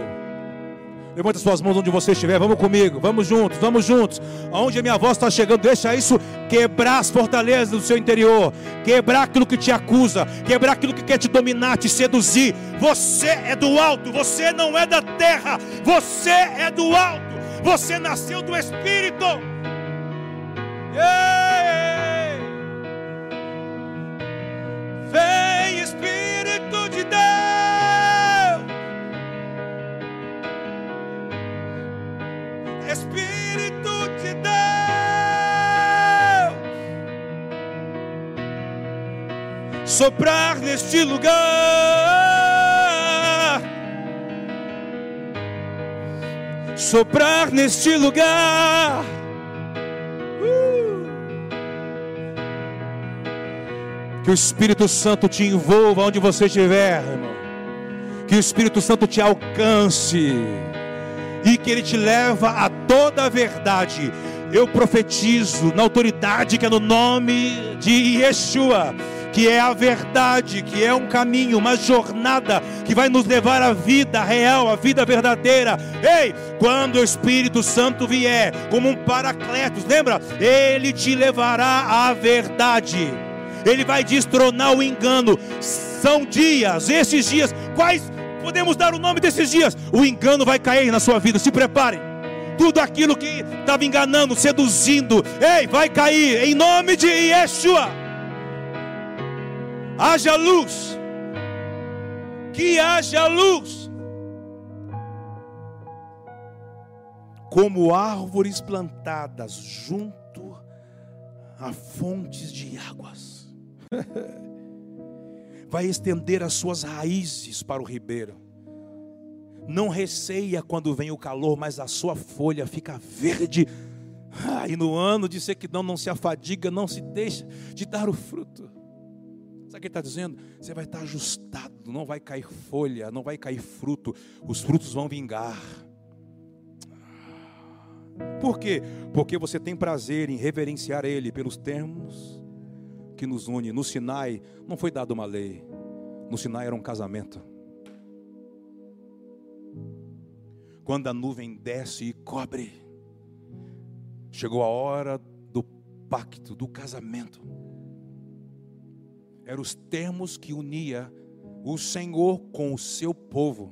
Levante suas mãos onde você estiver. Vamos comigo. Vamos juntos. Vamos juntos. Aonde a minha voz está chegando, deixa isso quebrar as fortalezas do seu interior. Quebrar aquilo que te acusa. Quebrar aquilo que quer te dominar, te seduzir. Você é do alto. Você não é da terra. Você é do alto. Você nasceu do Espírito. Yeah. Vem, Espírito de Deus. Espírito de Deus, soprar neste lugar, soprar neste lugar. Que o Espírito Santo te envolva onde você estiver, irmão. Que o Espírito Santo te alcance e que Ele te leva a toda a verdade. Eu profetizo na autoridade que é no nome de Yeshua, que é a verdade, que é um caminho, uma jornada que vai nos levar à vida real, à vida verdadeira. Ei, quando o Espírito Santo vier como um paracletos, lembra? Ele te levará à verdade. Ele vai destronar o engano. São dias, esses dias, quais podemos dar o nome desses dias. O engano vai cair na sua vida, se prepare. Tudo aquilo que estava enganando, seduzindo, ei, vai cair em nome de Yeshua. Haja luz, que haja luz. Como árvores plantadas junto a fontes de águas. vai estender as suas raízes para o ribeiro. Não receia quando vem o calor, mas a sua folha fica verde. Ah, e no ano de sequidão não se afadiga, não se deixa de dar o fruto. Sabe o que ele está dizendo? Você vai estar ajustado, não vai cair folha, não vai cair fruto, os frutos vão vingar. Por quê? Porque você tem prazer em reverenciar Ele pelos termos que nos une. No Sinai não foi dada uma lei, no Sinai era um casamento. Quando a nuvem desce e cobre, chegou a hora do pacto, do casamento. Eram os termos que unia o Senhor com o seu povo.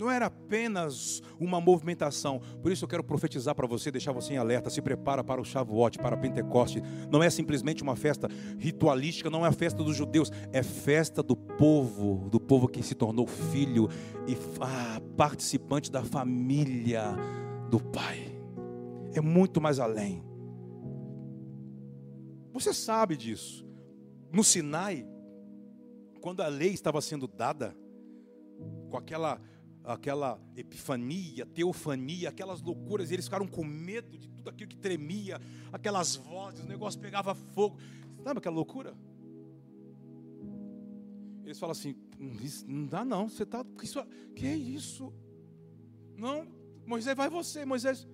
Não era apenas uma movimentação. Por isso eu quero profetizar para você, deixar você em alerta. Se prepara para o Shavuot, para Pentecoste. Não é simplesmente uma festa ritualística, não é a festa dos judeus. É festa do povo, do povo que se tornou filho e ah, participante da família do Pai. É muito mais além. Você sabe disso. No Sinai, quando a lei estava sendo dada, com aquela aquela epifania, teofania, aquelas loucuras, e eles ficaram com medo de tudo aquilo que tremia, aquelas vozes, o negócio pegava fogo. Sabe aquela loucura? Eles falam assim: não dá não, você está. Isso, que é isso? Não, Moisés, vai você, Moisés.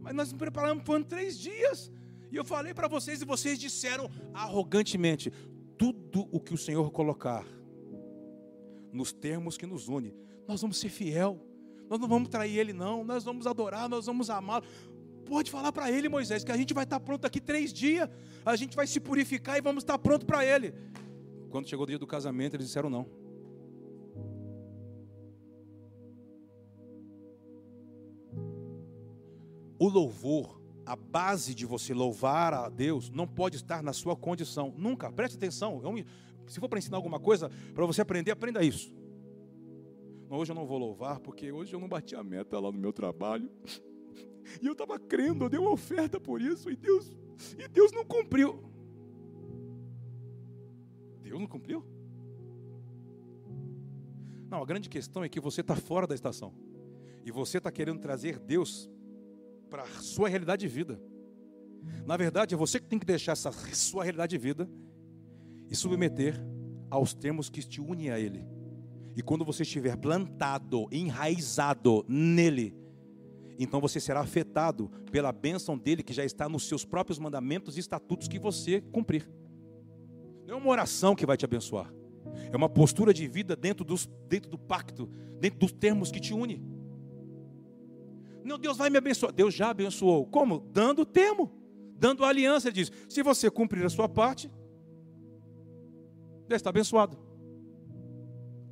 Mas nós nos preparamos por três dias. E eu falei para vocês, e vocês disseram arrogantemente: tudo o que o Senhor colocar, nos termos que nos une, nós vamos ser fiel. Nós não vamos trair ele, não. Nós vamos adorar, nós vamos amá-lo. Pode falar para ele, Moisés, que a gente vai estar pronto daqui três dias. A gente vai se purificar e vamos estar pronto para ele. Quando chegou o dia do casamento, eles disseram não. O louvor, a base de você louvar a Deus, não pode estar na sua condição. Nunca. Preste atenção. Se for para ensinar alguma coisa, para você aprender, aprenda isso. Hoje eu não vou louvar porque hoje eu não bati a meta lá no meu trabalho. E eu estava crendo, eu dei uma oferta por isso, e Deus, e Deus não cumpriu. Deus não cumpriu? Não, a grande questão é que você está fora da estação. E você está querendo trazer Deus para a sua realidade de vida. Na verdade, é você que tem que deixar essa sua realidade de vida e submeter aos termos que te unem a Ele. E quando você estiver plantado, enraizado nele, então você será afetado pela bênção dele que já está nos seus próprios mandamentos e estatutos que você cumprir. Não é uma oração que vai te abençoar, é uma postura de vida dentro, dos, dentro do pacto, dentro dos termos que te une. Não, Deus vai me abençoar. Deus já abençoou. Como? Dando o termo, dando a aliança. Ele diz: se você cumprir a sua parte, Deus está abençoado.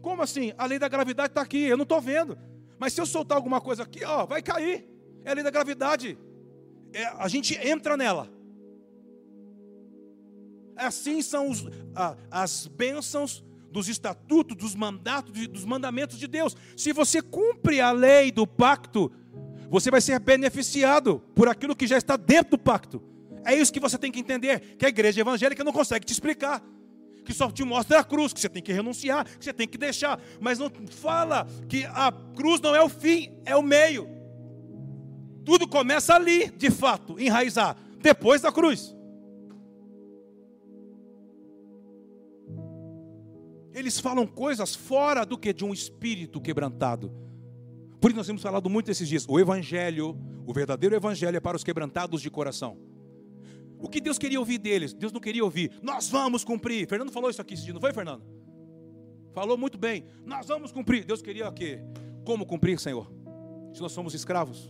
Como assim? A lei da gravidade está aqui, eu não estou vendo. Mas se eu soltar alguma coisa aqui, ó, vai cair. É a lei da gravidade. É, a gente entra nela. Assim são os, a, as bênçãos dos estatutos, dos mandatos, dos mandamentos de Deus. Se você cumpre a lei do pacto, você vai ser beneficiado por aquilo que já está dentro do pacto. É isso que você tem que entender, que a igreja evangélica não consegue te explicar. Que só te mostra a cruz, que você tem que renunciar, que você tem que deixar. Mas não fala que a cruz não é o fim, é o meio. Tudo começa ali, de fato, enraizar, depois da cruz. Eles falam coisas fora do que de um espírito quebrantado. Por isso nós temos falado muito esses dias. O evangelho, o verdadeiro evangelho é para os quebrantados de coração. O que Deus queria ouvir deles? Deus não queria ouvir. Nós vamos cumprir. Fernando falou isso aqui, não foi, Fernando? Falou muito bem. Nós vamos cumprir. Deus queria o quê? Como cumprir, Senhor? Se nós somos escravos.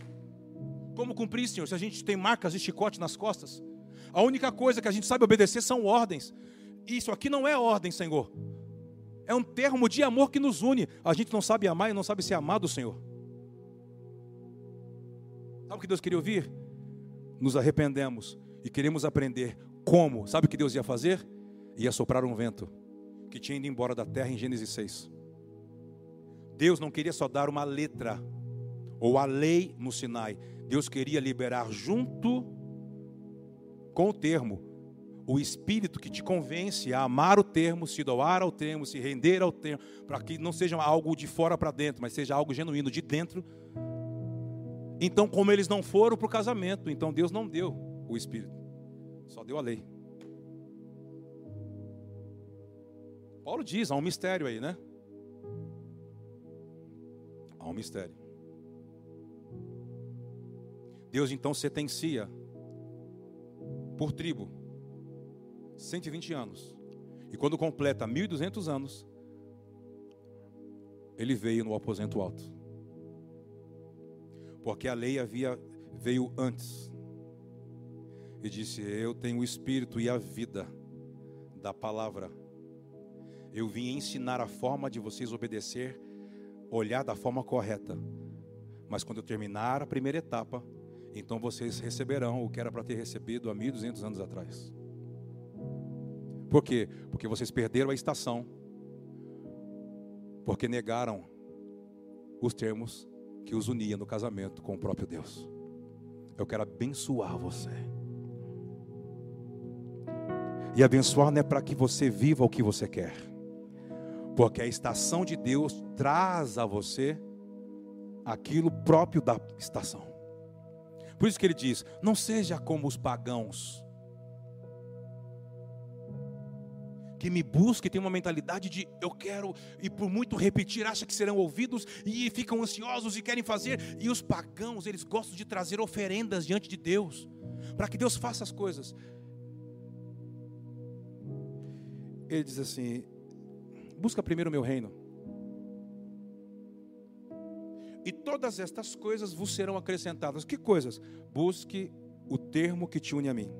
Como cumprir, Senhor? Se a gente tem marcas de chicote nas costas. A única coisa que a gente sabe obedecer são ordens. Isso aqui não é ordem, Senhor. É um termo de amor que nos une. A gente não sabe amar e não sabe ser amado, Senhor. Sabe o que Deus queria ouvir? Nos arrependemos e queremos aprender como. Sabe o que Deus ia fazer? Ia soprar um vento que tinha ido embora da terra em Gênesis 6. Deus não queria só dar uma letra ou a lei no Sinai. Deus queria liberar junto com o termo o espírito que te convence a amar o termo, se doar ao termo, se render ao termo, para que não seja algo de fora para dentro, mas seja algo genuíno de dentro. Então, como eles não foram para o casamento, então Deus não deu o espírito, só deu a lei. Paulo diz, há um mistério aí, né? Há um mistério. Deus então sentencia por tribo 120 anos. E quando completa 1200 anos, ele veio no aposento alto. Porque a lei havia veio antes. E disse: Eu tenho o espírito e a vida da palavra. Eu vim ensinar a forma de vocês obedecer, olhar da forma correta. Mas quando eu terminar a primeira etapa, então vocês receberão o que era para ter recebido há 1200 anos atrás. Por quê? Porque vocês perderam a estação. Porque negaram os termos que os unia no casamento com o próprio Deus. Eu quero abençoar você. E abençoar não é para que você viva o que você quer. Porque a estação de Deus traz a você aquilo próprio da estação. Por isso que ele diz: não seja como os pagãos que me busca e tem uma mentalidade de eu quero, e por muito repetir, acha que serão ouvidos e ficam ansiosos e querem fazer. E os pagãos, eles gostam de trazer oferendas diante de Deus, para que Deus faça as coisas. Ele diz assim: busca primeiro o meu reino, e todas estas coisas vos serão acrescentadas. Que coisas? Busque o termo que te une a mim.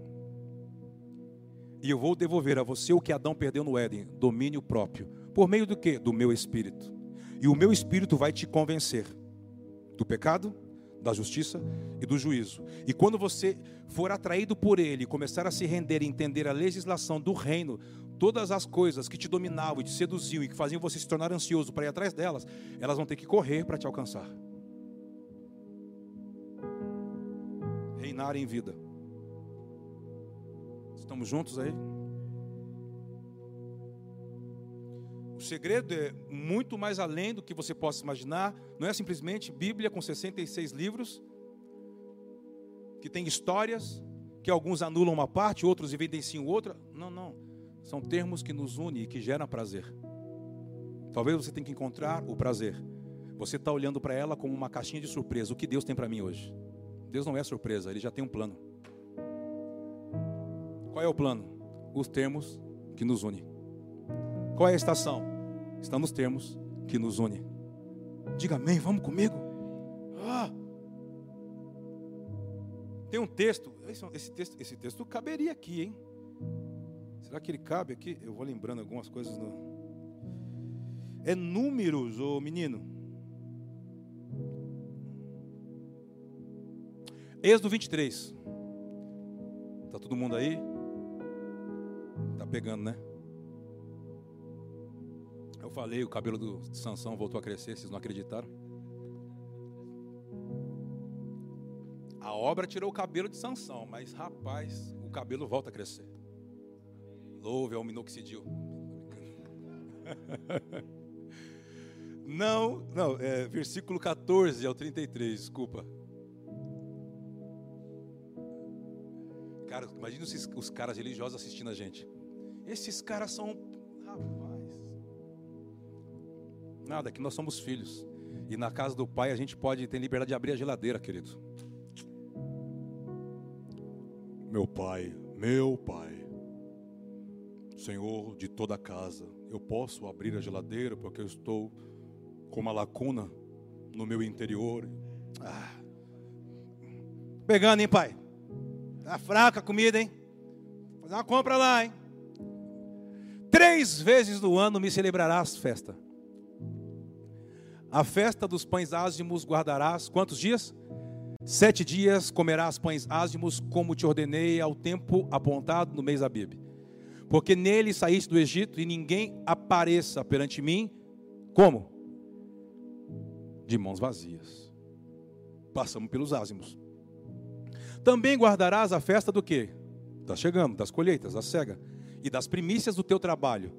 E eu vou devolver a você o que Adão perdeu no Éden, domínio próprio. Por meio do que? Do meu espírito. E o meu espírito vai te convencer do pecado, da justiça e do juízo. E quando você for atraído por ele, começar a se render e entender a legislação do reino, todas as coisas que te dominavam e te seduziam e que faziam você se tornar ansioso para ir atrás delas, elas vão ter que correr para te alcançar. reinar em vida. Estamos juntos aí? O segredo é muito mais além do que você possa imaginar. Não é simplesmente Bíblia com 66 livros, que tem histórias, que alguns anulam uma parte, outros evidenciam outra. Não, não. São termos que nos unem e que geram prazer. Talvez você tenha que encontrar o prazer. Você está olhando para ela como uma caixinha de surpresa. O que Deus tem para mim hoje? Deus não é surpresa, Ele já tem um plano. Qual é o plano? Os termos que nos unem. Qual é a estação? Está nos termos que nos unem. Diga amém, vamos comigo. Ah. Tem um texto, esse texto, esse texto caberia aqui, hein? Será que ele cabe aqui? Eu vou lembrando algumas coisas no. É números, ô menino. Êxodo 23. Tá todo mundo aí? Tá pegando, né? Eu falei, o cabelo do Sansão voltou a crescer, vocês não acreditaram? A obra tirou o cabelo de Sansão, mas rapaz, o cabelo volta a crescer. Louve ao minoxidil. Não, não, é versículo 14 ao 33, desculpa. Cara, imagina os, os caras religiosos assistindo a gente. Esses caras são. Rapaz. Nada, que nós somos filhos. E na casa do pai a gente pode ter liberdade de abrir a geladeira, querido. Meu pai, meu pai, Senhor de toda a casa, eu posso abrir a geladeira porque eu estou com uma lacuna no meu interior. Ah. Pegando, hein, pai? Tá fraca a comida, hein? Fazer uma compra lá, hein? Três vezes no ano me celebrarás festa. A festa dos pães ázimos guardarás quantos dias? Sete dias comerás pães ázimos, como te ordenei ao tempo apontado no mês Abib. Porque nele saíste do Egito e ninguém apareça perante mim, como? de mãos vazias. Passamos pelos ázimos. Também guardarás a festa do quê? Está chegando, das colheitas, da cega. E das primícias do teu trabalho.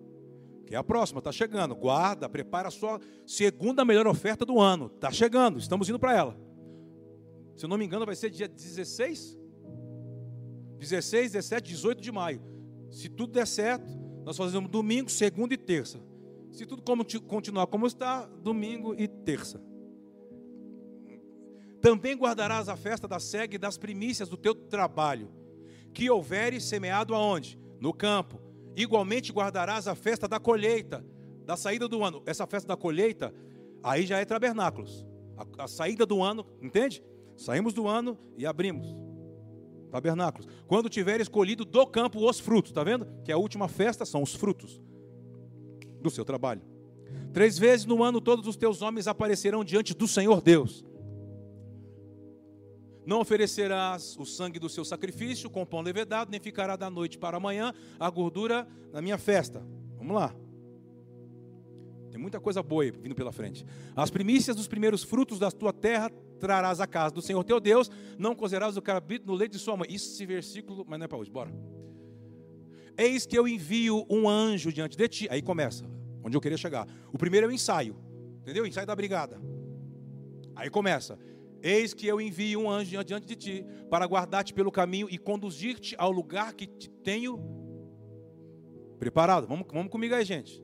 Que é a próxima, está chegando. Guarda, prepara a sua segunda melhor oferta do ano. Está chegando, estamos indo para ela. Se eu não me engano, vai ser dia 16? 16, 17, 18 de maio. Se tudo der certo, nós fazemos domingo, segunda e terça. Se tudo continuar como está, domingo e terça. Também guardarás a festa da sega e das primícias do teu trabalho, que houveres semeado aonde? No campo. Igualmente guardarás a festa da colheita, da saída do ano. Essa festa da colheita, aí já é tabernáculos. A, a saída do ano, entende? Saímos do ano e abrimos. Tabernáculos. Quando tiveres colhido do campo os frutos, está vendo? Que a última festa são os frutos do seu trabalho. Três vezes no ano todos os teus homens aparecerão diante do Senhor Deus. Não oferecerás o sangue do seu sacrifício com pão levedado, nem ficará da noite para amanhã a gordura na minha festa. Vamos lá. Tem muita coisa boa aí vindo pela frente. As primícias dos primeiros frutos da tua terra trarás à casa do Senhor teu Deus, não cozerás o cabrito no leite de sua mãe. Isso esse versículo, mas não é para hoje, bora. Eis que eu envio um anjo diante de ti. Aí começa, onde eu queria chegar. O primeiro é o ensaio, entendeu? O ensaio da brigada. Aí começa. Eis que eu envio um anjo diante de ti, para guardar-te pelo caminho e conduzir-te ao lugar que te tenho preparado. Vamos, vamos comigo aí, gente.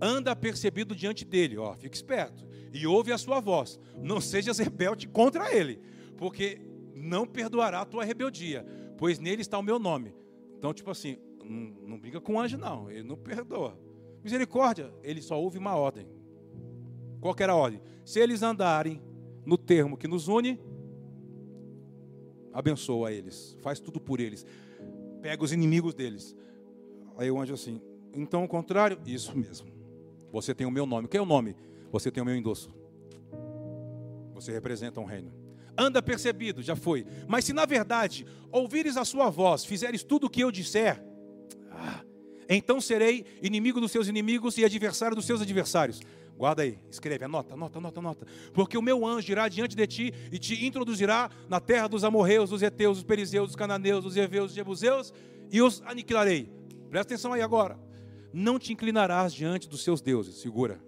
Anda percebido diante dele, ó, fica esperto, e ouve a sua voz. Não sejas rebelde contra ele, porque não perdoará a tua rebeldia, pois nele está o meu nome. Então, tipo assim, não, não briga com o anjo, não, ele não perdoa. Misericórdia, ele só ouve uma ordem. Qual era a ordem? Se eles andarem no termo que nos une, abençoa eles, faz tudo por eles, pega os inimigos deles. Aí o anjo assim, então o contrário, isso mesmo. Você tem o meu nome. O que é o nome? Você tem o meu endosso. Você representa um reino. Anda percebido, já foi. Mas se na verdade ouvires a sua voz, fizeres tudo o que eu disser, ah, então serei inimigo dos seus inimigos e adversário dos seus adversários. Guarda aí, escreve, anota, anota, anota, anota. Porque o meu anjo irá diante de ti e te introduzirá na terra dos amorreus, dos heteus, dos perizeus, dos cananeus, dos heveus, dos jebuseus e os aniquilarei. Presta atenção aí agora. Não te inclinarás diante dos seus deuses. Segura.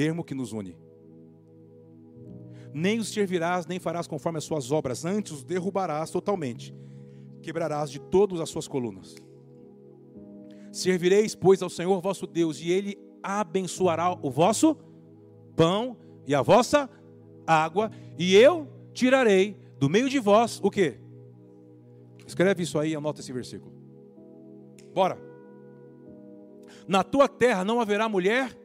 Termo que nos une. Nem os servirás, nem farás conforme as suas obras, antes os derrubarás totalmente. Quebrarás de todas as suas colunas. Servireis, pois, ao Senhor vosso Deus, e Ele abençoará o vosso pão e a vossa água, e eu tirarei do meio de vós o que? Escreve isso aí, anota esse versículo. Bora. Na tua terra não haverá mulher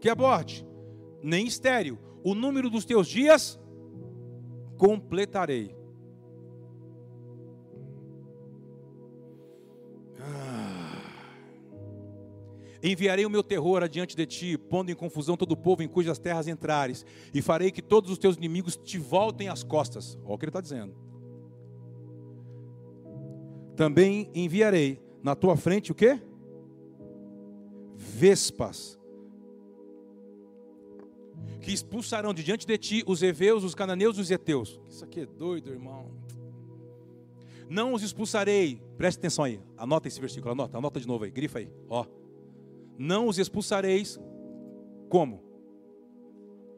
que aborte, nem estéril. O número dos teus dias completarei. Enviarei o meu terror adiante de ti, pondo em confusão todo o povo em cujas terras entrares, e farei que todos os teus inimigos te voltem às costas. Olha o que ele está dizendo. Também enviarei na tua frente o que? Vespas, que expulsarão de diante de ti os heveus, os cananeus e os heteus. Isso aqui é doido, irmão. Não os expulsarei, preste atenção aí, anota esse versículo, anota, anota de novo aí, grifa aí, ó não os expulsareis como?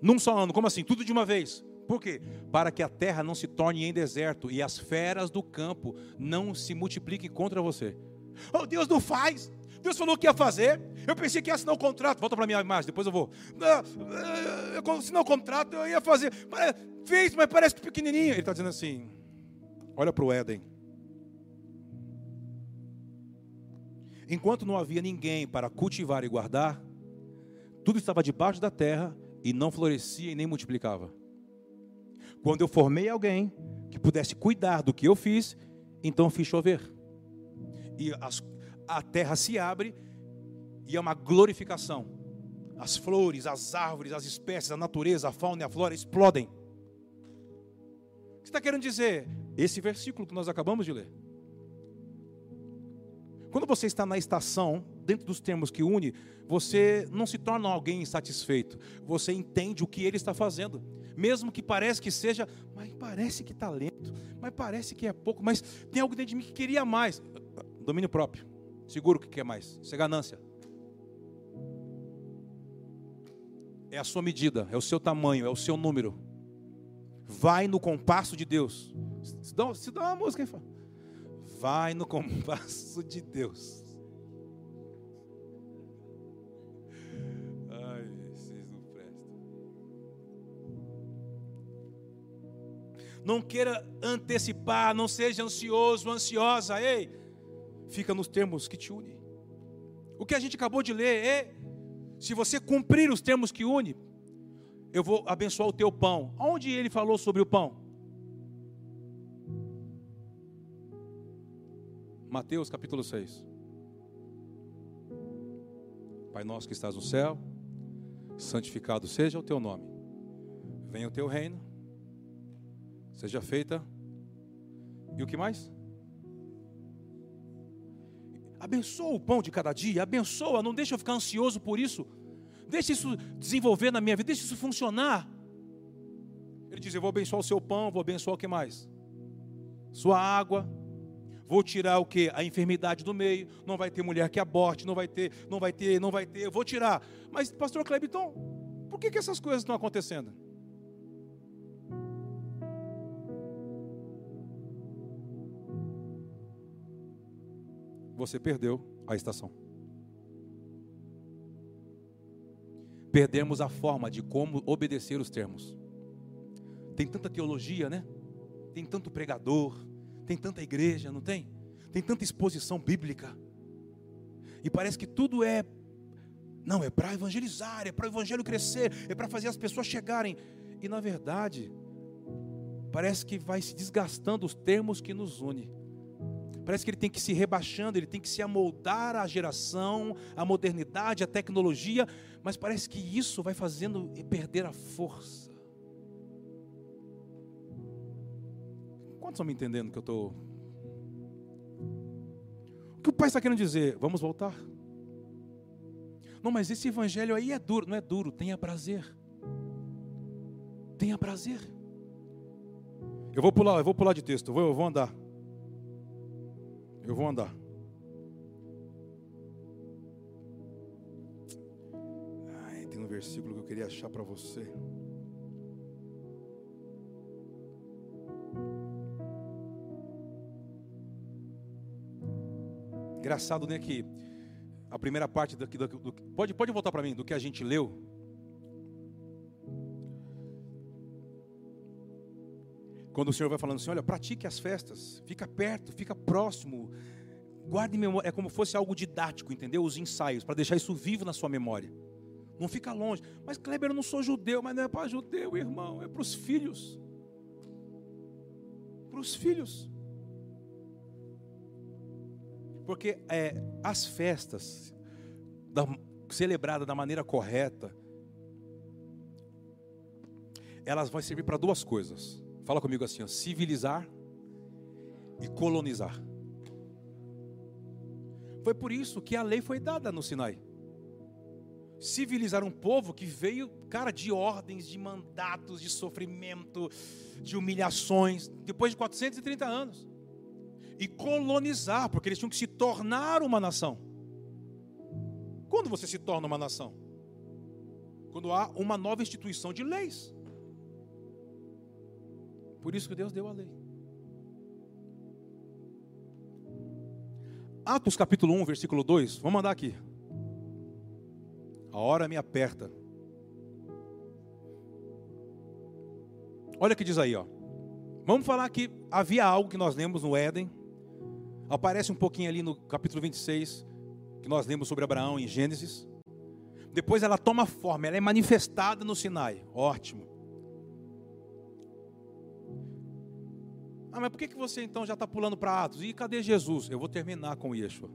Num só ano, como assim? Tudo de uma vez. Por quê? Para que a terra não se torne em deserto e as feras do campo não se multipliquem contra você. Oh, Deus não faz. Deus falou que ia fazer. Eu pensei que ia assinar o contrato. Volta para a minha imagem, depois eu vou. Eu assinar o contrato, eu ia fazer. Fez, mas parece pequenininho. Ele está dizendo assim: olha para o Éden. Enquanto não havia ninguém para cultivar e guardar, tudo estava debaixo da terra e não florescia e nem multiplicava. Quando eu formei alguém que pudesse cuidar do que eu fiz, então fiz chover. E as, a terra se abre e é uma glorificação. As flores, as árvores, as espécies, a natureza, a fauna e a flora explodem. O que está querendo dizer? Esse versículo que nós acabamos de ler. Quando você está na estação, dentro dos termos que une, você não se torna alguém insatisfeito. Você entende o que ele está fazendo. Mesmo que parece que seja, mas parece que está lento, mas parece que é pouco, mas tem algo dentro de mim que queria mais. Domínio próprio. Seguro que quer mais. Isso é ganância. É a sua medida, é o seu tamanho, é o seu número. Vai no compasso de Deus. Se dá, se dá uma música fala vai no compasso de Deus. Ai, vocês não prestam. Não queira antecipar, não seja ansioso, ansiosa, ei. Fica nos termos que te unem. O que a gente acabou de ler é: se você cumprir os termos que une, eu vou abençoar o teu pão. Onde ele falou sobre o pão? Mateus capítulo 6. Pai nosso que estás no céu, santificado seja o teu nome. Venha o teu reino. Seja feita. E o que mais? Abençoa o pão de cada dia, abençoa, não deixa eu ficar ansioso por isso. Deixa isso desenvolver na minha vida, deixa isso funcionar. Ele diz: Eu vou abençoar o seu pão, vou abençoar o que mais? Sua água, Vou tirar o que? A enfermidade do meio. Não vai ter mulher que aborte, não vai ter, não vai ter, não vai ter. Eu vou tirar. Mas, pastor então, por que, que essas coisas estão acontecendo? Você perdeu a estação. Perdemos a forma de como obedecer os termos. Tem tanta teologia, né? Tem tanto pregador, tem tanta igreja, não tem? Tem tanta exposição bíblica. E parece que tudo é não, é para evangelizar, é para o evangelho crescer, é para fazer as pessoas chegarem. E na verdade, parece que vai se desgastando os termos que nos unem. Parece que ele tem que se rebaixando, ele tem que se amoldar à geração, à modernidade, à tecnologia, mas parece que isso vai fazendo perder a força. Quantos estão me entendendo que eu estou. O que o pai está querendo dizer? Vamos voltar. Não, mas esse evangelho aí é duro. Não é duro, tenha prazer. Tenha prazer. Eu vou pular, eu vou pular de texto, eu vou, eu vou andar. Eu vou andar. Ai, tem um versículo que eu queria achar para você. Engraçado, né, que a primeira parte do, do, do pode, pode voltar para mim, do que a gente leu. Quando o Senhor vai falando assim, olha, pratique as festas, fica perto, fica próximo, guarde memória, é como fosse algo didático, entendeu? Os ensaios, para deixar isso vivo na sua memória. Não fica longe. Mas Kleber, eu não sou judeu, mas não é para judeu, irmão, é para os filhos. Para os filhos. Porque é, as festas, da, celebradas da maneira correta, elas vão servir para duas coisas. Fala comigo assim: ó, civilizar e colonizar. Foi por isso que a lei foi dada no Sinai. Civilizar um povo que veio, cara, de ordens, de mandatos, de sofrimento, de humilhações, depois de 430 anos e colonizar, porque eles tinham que se tornar uma nação. Quando você se torna uma nação? Quando há uma nova instituição de leis. Por isso que Deus deu a lei. Atos capítulo 1, versículo 2. Vamos mandar aqui. A hora me aperta. Olha o que diz aí, ó. Vamos falar que havia algo que nós lemos no Éden, Aparece um pouquinho ali no capítulo 26, que nós lemos sobre Abraão em Gênesis. Depois ela toma forma, ela é manifestada no Sinai. Ótimo. Ah, mas por que, que você então já está pulando para Atos? E cadê Jesus? Eu vou terminar com Yeshua.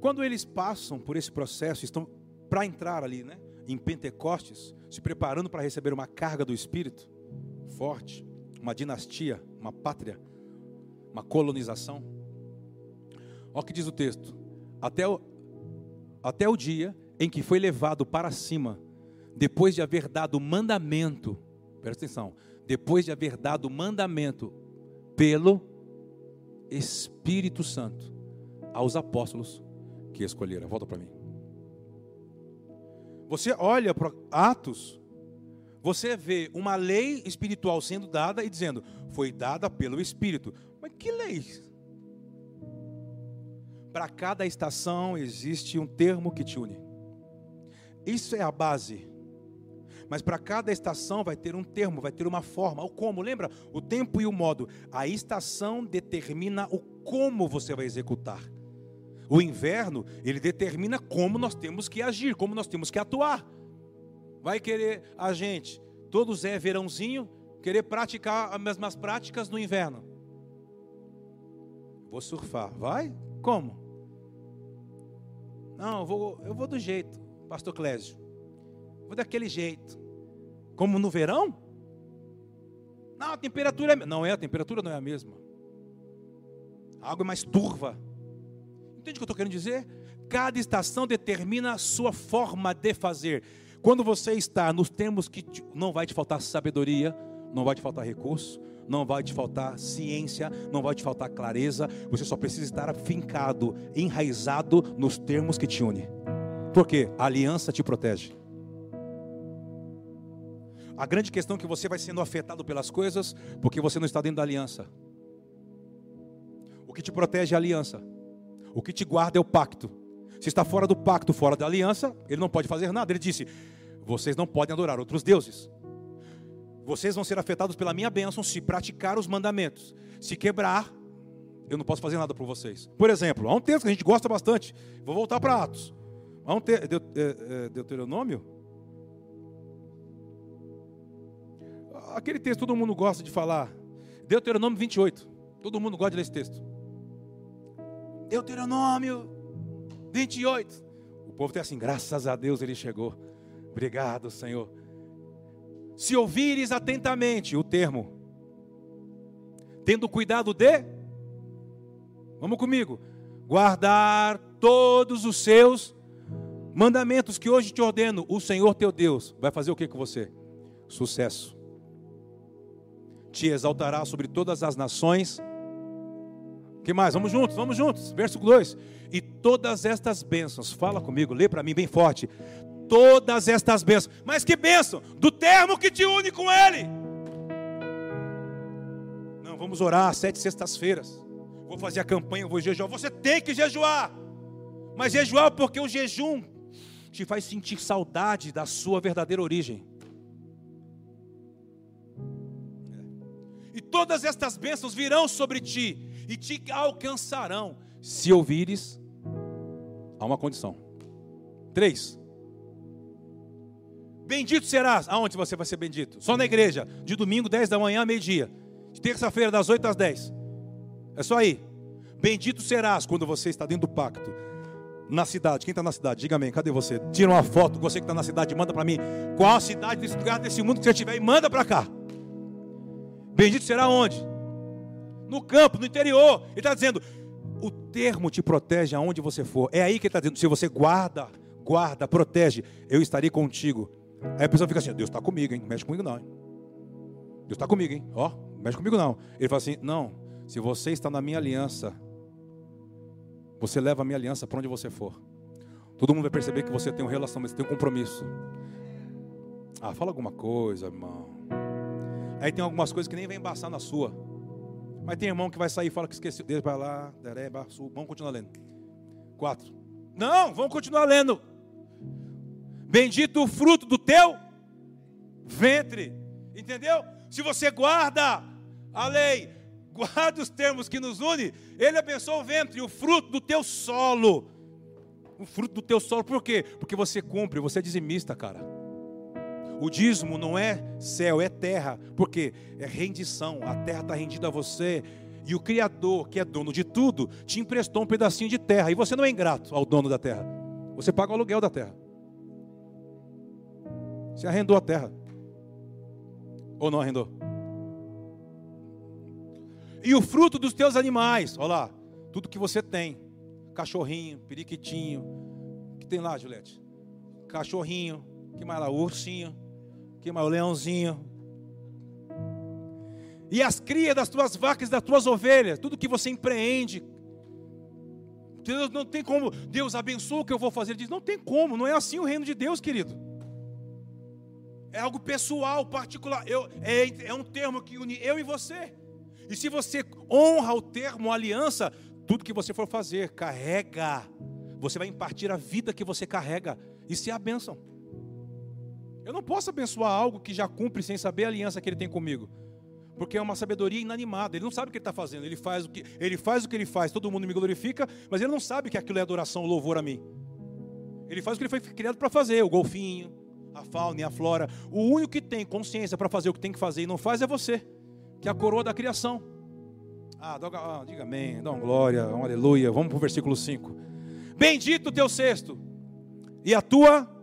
Quando eles passam por esse processo, estão para entrar ali, né, em Pentecostes, se preparando para receber uma carga do Espírito forte, uma dinastia, uma pátria uma colonização. Olha o que diz o texto: até o, até o dia em que foi levado para cima, depois de haver dado mandamento, presta atenção, depois de haver dado mandamento pelo Espírito Santo aos apóstolos que escolheram. Volta para mim. Você olha para Atos, você vê uma lei espiritual sendo dada e dizendo, foi dada pelo Espírito. Mas que leis? Para cada estação existe um termo que te une. Isso é a base. Mas para cada estação vai ter um termo, vai ter uma forma. O como, lembra? O tempo e o modo. A estação determina o como você vai executar. O inverno, ele determina como nós temos que agir, como nós temos que atuar. Vai querer a gente, todos é verãozinho, querer praticar as mesmas práticas no inverno. Vou surfar. Vai? Como? Não, eu vou, eu vou do jeito, pastor Clésio. Vou daquele jeito. Como no verão? Não, a temperatura é. Não é, a temperatura não é a mesma. A água é mais turva. Entende o que eu estou querendo dizer? Cada estação determina a sua forma de fazer. Quando você está nos termos que não vai te faltar sabedoria, não vai te faltar recurso, não vai te faltar ciência, não vai te faltar clareza, você só precisa estar afincado, enraizado nos termos que te unem. Porque a aliança te protege. A grande questão é que você vai sendo afetado pelas coisas porque você não está dentro da aliança. O que te protege é a aliança. O que te guarda é o pacto. Se está fora do pacto, fora da aliança, ele não pode fazer nada. Ele disse: vocês não podem adorar outros deuses. Vocês vão ser afetados pela minha bênção se praticar os mandamentos. Se quebrar, eu não posso fazer nada por vocês. Por exemplo, há um texto que a gente gosta bastante. Vou voltar para Atos. Há um texto, é, é, Deuteronômio. Aquele texto todo mundo gosta de falar. Deuteronômio 28. Todo mundo gosta de ler esse texto. Deuteronômio 28. O povo tem assim, graças a Deus ele chegou. Obrigado, Senhor se ouvires atentamente o termo, tendo cuidado de, vamos comigo, guardar todos os seus mandamentos que hoje te ordeno, o Senhor teu Deus vai fazer o que com você? Sucesso. Te exaltará sobre todas as nações. que mais? Vamos juntos, vamos juntos. Verso 2. E todas estas bênçãos, fala comigo, lê para mim bem forte. Todas estas bênçãos. Mas que bênção? Do termo que te une com Ele. Não, vamos orar sete sextas-feiras. Vou fazer a campanha, vou jejuar. Você tem que jejuar. Mas jejuar porque o jejum te faz sentir saudade da sua verdadeira origem. Todas estas bênçãos virão sobre ti e te alcançarão se ouvires a uma condição. Três. Bendito serás. Aonde você vai ser bendito? Só na igreja. De domingo, 10 da manhã, meio-dia. De terça-feira, das 8 às 10. É só aí. Bendito serás quando você está dentro do pacto. Na cidade. Quem está na cidade? Diga amém. Cadê você? Tira uma foto. Você que está na cidade, manda para mim. Qual a cidade desse lugar, desse mundo que você estiver e manda para cá. Bendito será onde? No campo, no interior. Ele está dizendo: o termo te protege aonde você for. É aí que ele está dizendo: se você guarda, guarda, protege, eu estarei contigo. Aí a pessoa fica assim: Deus está comigo, hein? Mexe comigo não, hein? Deus está comigo, hein? Ó, oh, mexe comigo não. Ele fala assim: Não, se você está na minha aliança, você leva a minha aliança para onde você for. Todo mundo vai perceber que você tem um relacionamento, você tem um compromisso. Ah, fala alguma coisa, irmão. Aí tem algumas coisas que nem vem embaçar na sua. Mas tem irmão que vai sair e fala que esqueceu. Deus vai lá, dereba, vamos continuar lendo. Quatro. Não, vamos continuar lendo. Bendito o fruto do teu ventre. Entendeu? Se você guarda a lei, guarda os termos que nos unem, ele abençoa o ventre, o fruto do teu solo. O fruto do teu solo, por quê? Porque você cumpre, você é dizimista, cara. O dízimo não é céu, é terra, porque é rendição, a terra está rendida a você, e o Criador, que é dono de tudo, te emprestou um pedacinho de terra, e você não é ingrato ao dono da terra, você paga o aluguel da terra. Você arrendou a terra. Ou não arrendou? E o fruto dos teus animais, olha lá, tudo que você tem. Cachorrinho, periquitinho. O que tem lá, Juliette? Cachorrinho, que mais lá? Ursinho, mais? O leãozinho. E as crias das tuas vacas, das tuas ovelhas, tudo que você empreende. Deus não tem como, Deus abençoa o que eu vou fazer. Ele diz, não tem como, não é assim o reino de Deus, querido é algo pessoal, particular. Eu, é, é um termo que une eu e você. E se você honra o termo aliança, tudo que você for fazer, carrega. Você vai impartir a vida que você carrega. Isso é a bênção. Eu não posso abençoar algo que já cumpre sem saber a aliança que ele tem comigo. Porque é uma sabedoria inanimada. Ele não sabe o que ele está fazendo. Ele faz o que ele faz o que ele faz. Todo mundo me glorifica, mas ele não sabe que aquilo é adoração, louvor a mim. Ele faz o que ele foi criado para fazer, o golfinho, a fauna e a flora. O único que tem consciência para fazer o que tem que fazer e não faz é você, que é a coroa da criação. Ah, ah diga amém, dá uma glória, um aleluia. Vamos para o versículo 5. Bendito teu cesto e a tua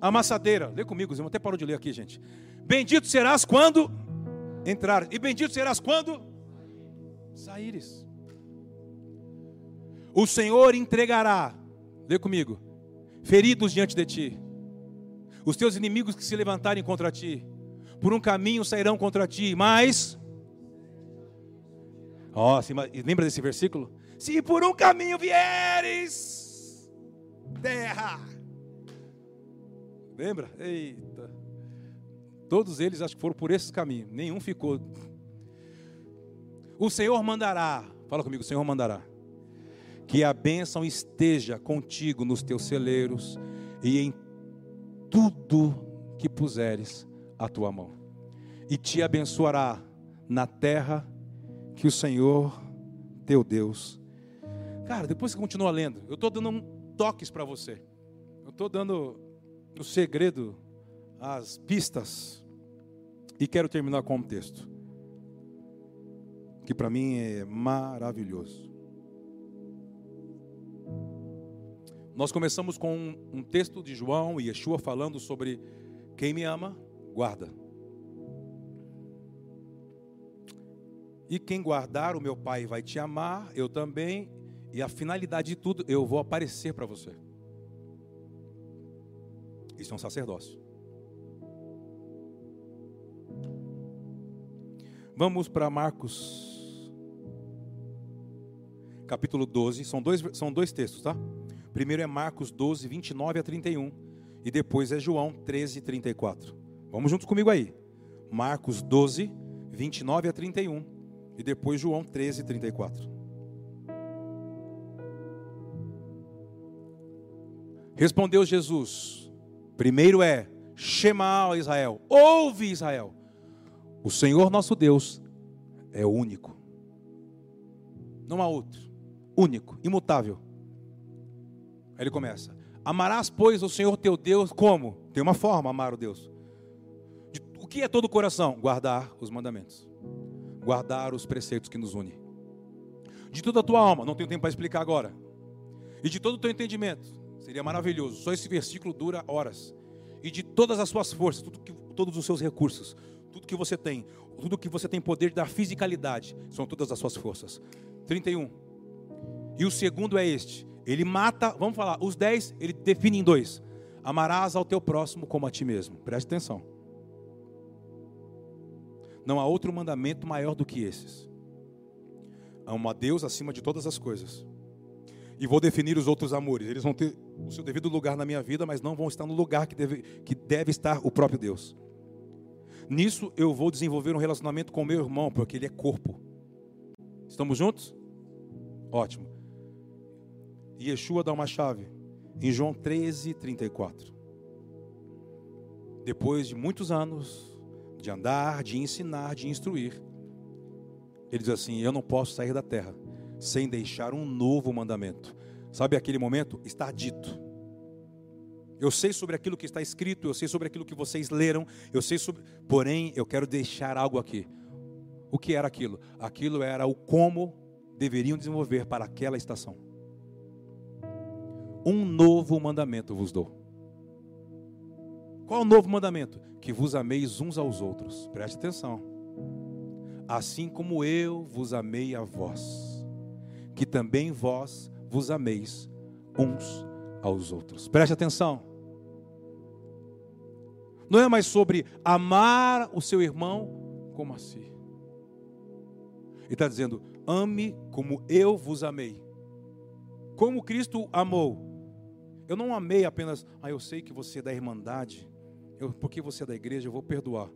amassadeira. Lê comigo, irmão, até parou de ler aqui, gente. Bendito serás quando entrar, e bendito serás quando saíres. O Senhor entregará, lê comigo, feridos diante de ti os teus inimigos que se levantarem contra ti, por um caminho sairão contra ti, mas. Ó, oh, lembra desse versículo? Se por um caminho vieres, terra. Lembra? Eita. Todos eles acho que foram por esse caminho, nenhum ficou. O Senhor mandará, fala comigo, o Senhor mandará, que a bênção esteja contigo nos teus celeiros e em tudo que puseres a tua mão, e te abençoará na terra que o Senhor teu Deus. Cara, depois você continua lendo, eu estou dando um toques para você, eu estou dando o segredo, as pistas, e quero terminar com um texto, que para mim é maravilhoso. Nós começamos com um, um texto de João e Yeshua falando sobre quem me ama, guarda. E quem guardar, o meu Pai vai te amar, eu também, E a finalidade de tudo, eu vou aparecer para você. Isso é um sacerdócio. Vamos para Marcos, capítulo 12. São dois, são dois textos, tá? Primeiro é Marcos 12, 29 a 31. E depois é João 13, 34. Vamos juntos comigo aí. Marcos 12, 29 a 31. E depois João 13, 34. Respondeu Jesus: primeiro é Shema Israel, ouve Israel. O Senhor nosso Deus é único. Não há outro. Único, imutável. Aí ele começa: Amarás, pois, o Senhor teu Deus como? Tem uma forma, amar o Deus. De, o que é todo o coração? Guardar os mandamentos. Guardar os preceitos que nos unem. De toda a tua alma, não tenho tempo para explicar agora. E de todo o teu entendimento. Seria maravilhoso. Só esse versículo dura horas. E de todas as suas forças, que, todos os seus recursos, tudo que você tem, tudo que você tem poder de dar fisicalidade, são todas as suas forças. 31. E o segundo é este: ele mata, vamos falar, os 10, ele define em dois: amarás ao teu próximo como a ti mesmo. Preste atenção. Não há outro mandamento maior do que esses. Amo a Deus acima de todas as coisas. E vou definir os outros amores. Eles vão ter o seu devido lugar na minha vida, mas não vão estar no lugar que deve, que deve estar o próprio Deus. Nisso eu vou desenvolver um relacionamento com meu irmão, porque ele é corpo. Estamos juntos? Ótimo. E Yeshua dá uma chave em João 13, 34. Depois de muitos anos de andar, de ensinar, de instruir, ele diz assim: Eu não posso sair da terra sem deixar um novo mandamento. Sabe aquele momento? Está dito. Eu sei sobre aquilo que está escrito, eu sei sobre aquilo que vocês leram, eu sei sobre. Porém, eu quero deixar algo aqui. O que era aquilo? Aquilo era o como deveriam desenvolver para aquela estação. Um novo mandamento vos dou. Qual o novo mandamento? Que vos ameis uns aos outros. Preste atenção. Assim como eu vos amei a vós, que também vós vos ameis uns aos outros. Preste atenção. Não é mais sobre amar o seu irmão como a si. Ele está dizendo: ame como eu vos amei. Como Cristo amou. Eu não amei apenas, ah, eu sei que você é da irmandade, eu, porque você é da igreja, eu vou perdoar,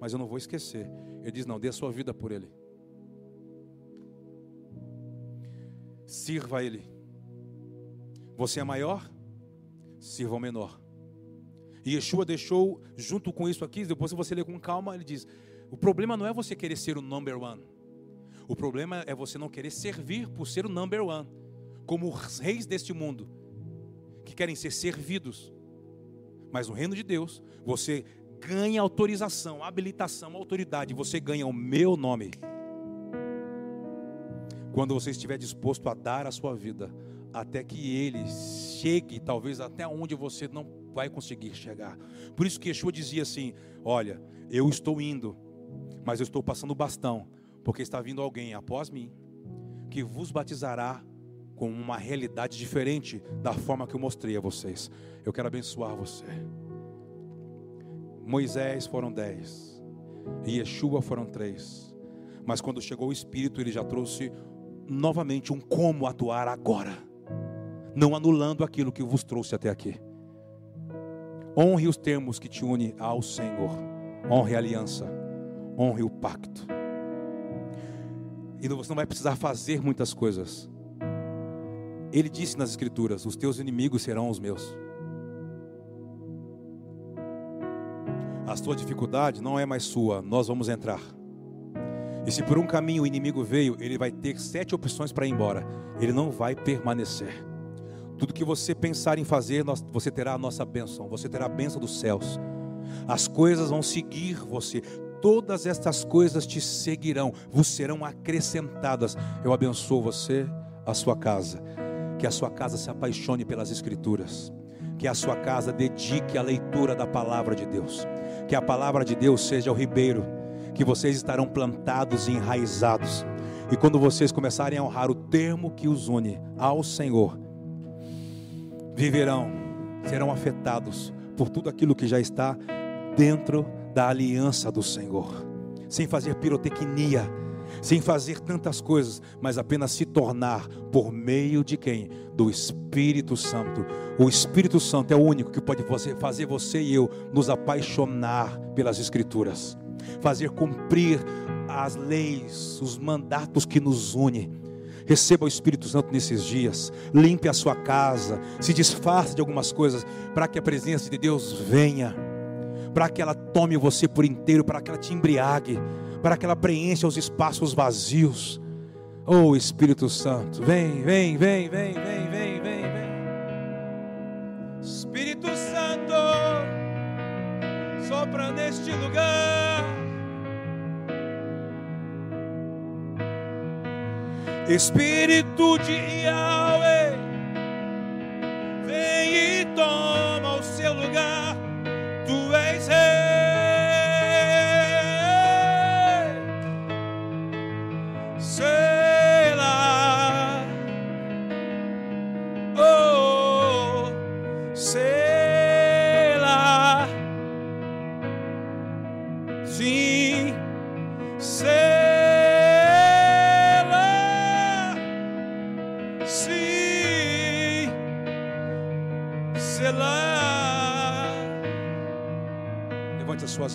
mas eu não vou esquecer. Ele diz: não, dê a sua vida por ele. Sirva a ele. Você é maior? Sirva ao menor. E Yeshua deixou, junto com isso aqui, depois você lê com calma, ele diz: o problema não é você querer ser o number one. O problema é você não querer servir por ser o number one. Como os reis deste mundo, que querem ser servidos. Mas no reino de Deus, você ganha autorização, habilitação, autoridade, você ganha o meu nome. Quando você estiver disposto a dar a sua vida, até que ele chegue, talvez até onde você não vai conseguir chegar. Por isso que Yeshua dizia assim: Olha, eu estou indo, mas eu estou passando o bastão, porque está vindo alguém após mim que vos batizará com uma realidade diferente da forma que eu mostrei a vocês. Eu quero abençoar você. Moisés foram dez, e Yeshua foram três. Mas quando chegou o Espírito, ele já trouxe novamente um como atuar agora não anulando aquilo que vos trouxe até aqui. Honre os termos que te une ao Senhor. Honre a aliança. Honre o pacto. E você não vai precisar fazer muitas coisas. Ele disse nas Escrituras: Os teus inimigos serão os meus. A sua dificuldade não é mais sua, nós vamos entrar. E se por um caminho o inimigo veio, ele vai ter sete opções para ir embora. Ele não vai permanecer. Tudo que você pensar em fazer, você terá a nossa bênção, você terá a bênção dos céus. As coisas vão seguir você, todas estas coisas te seguirão, vos serão acrescentadas. Eu abençoo você, a sua casa, que a sua casa se apaixone pelas Escrituras, que a sua casa dedique a leitura da palavra de Deus, que a palavra de Deus seja o ribeiro, que vocês estarão plantados e enraizados E quando vocês começarem a honrar o termo que os une ao Senhor, viverão, serão afetados por tudo aquilo que já está dentro da aliança do Senhor, sem fazer pirotecnia, sem fazer tantas coisas, mas apenas se tornar por meio de quem? Do Espírito Santo. O Espírito Santo é o único que pode fazer você e eu nos apaixonar pelas Escrituras, fazer cumprir as leis, os mandatos que nos unem. Receba o Espírito Santo nesses dias, limpe a sua casa, se disfarce de algumas coisas, para que a presença de Deus venha, para que ela tome você por inteiro, para que ela te embriague, para que ela preencha os espaços vazios. Oh Espírito Santo, vem, vem, vem, vem, vem, vem, vem, vem. Espírito Santo, sopra neste lugar. Espírito de Yahweh, vem e toma o seu lugar. Tu és rei.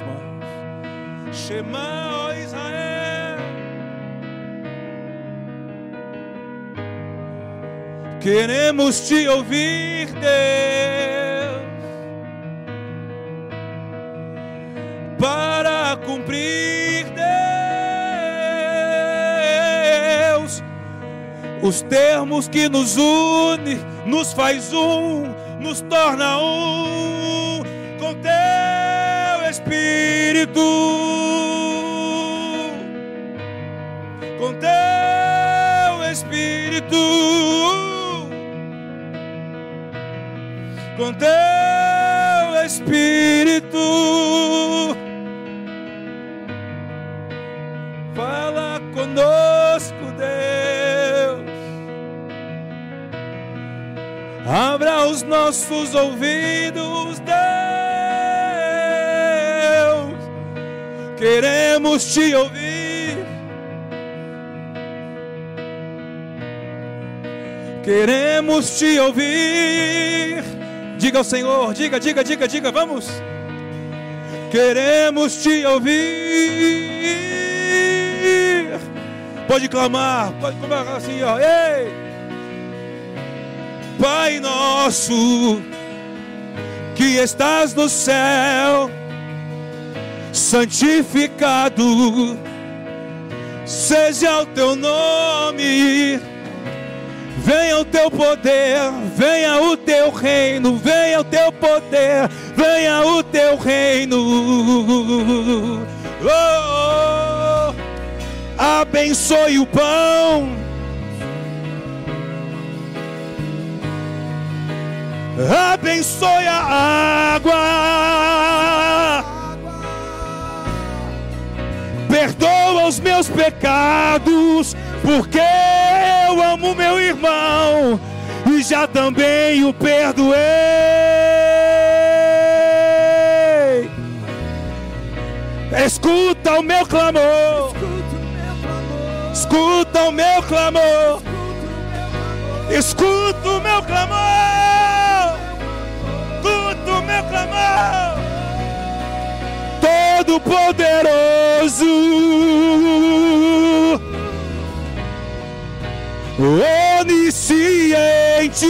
Mãos. Shema, ó Israel. Queremos te ouvir, Deus, para cumprir, Deus, os termos que nos une, nos faz um, nos torna um com Deus. Espírito, com teu Espírito, com teu Espírito, fala conosco, Deus, abra os nossos ouvidos, Deus. Queremos te ouvir. Queremos te ouvir. Diga ao Senhor, diga, diga, diga, diga, vamos. Queremos te ouvir. Pode clamar, pode clamar assim, ó. Ei! Pai nosso, que estás no céu santificado seja o teu nome. Venha o teu poder, venha o teu reino, venha o teu poder, venha o teu reino. Oh, oh, abençoe o pão. Abençoe a água perdoa os meus pecados, porque eu amo meu irmão e já também o perdoei. Escuta o meu clamor, escuta o meu clamor, escuta o meu clamor, escuta o meu clamor todo-poderoso, onisciente,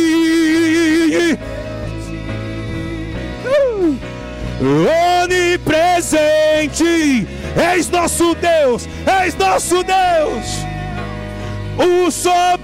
onipresente, és nosso Deus, és nosso Deus, o soberano.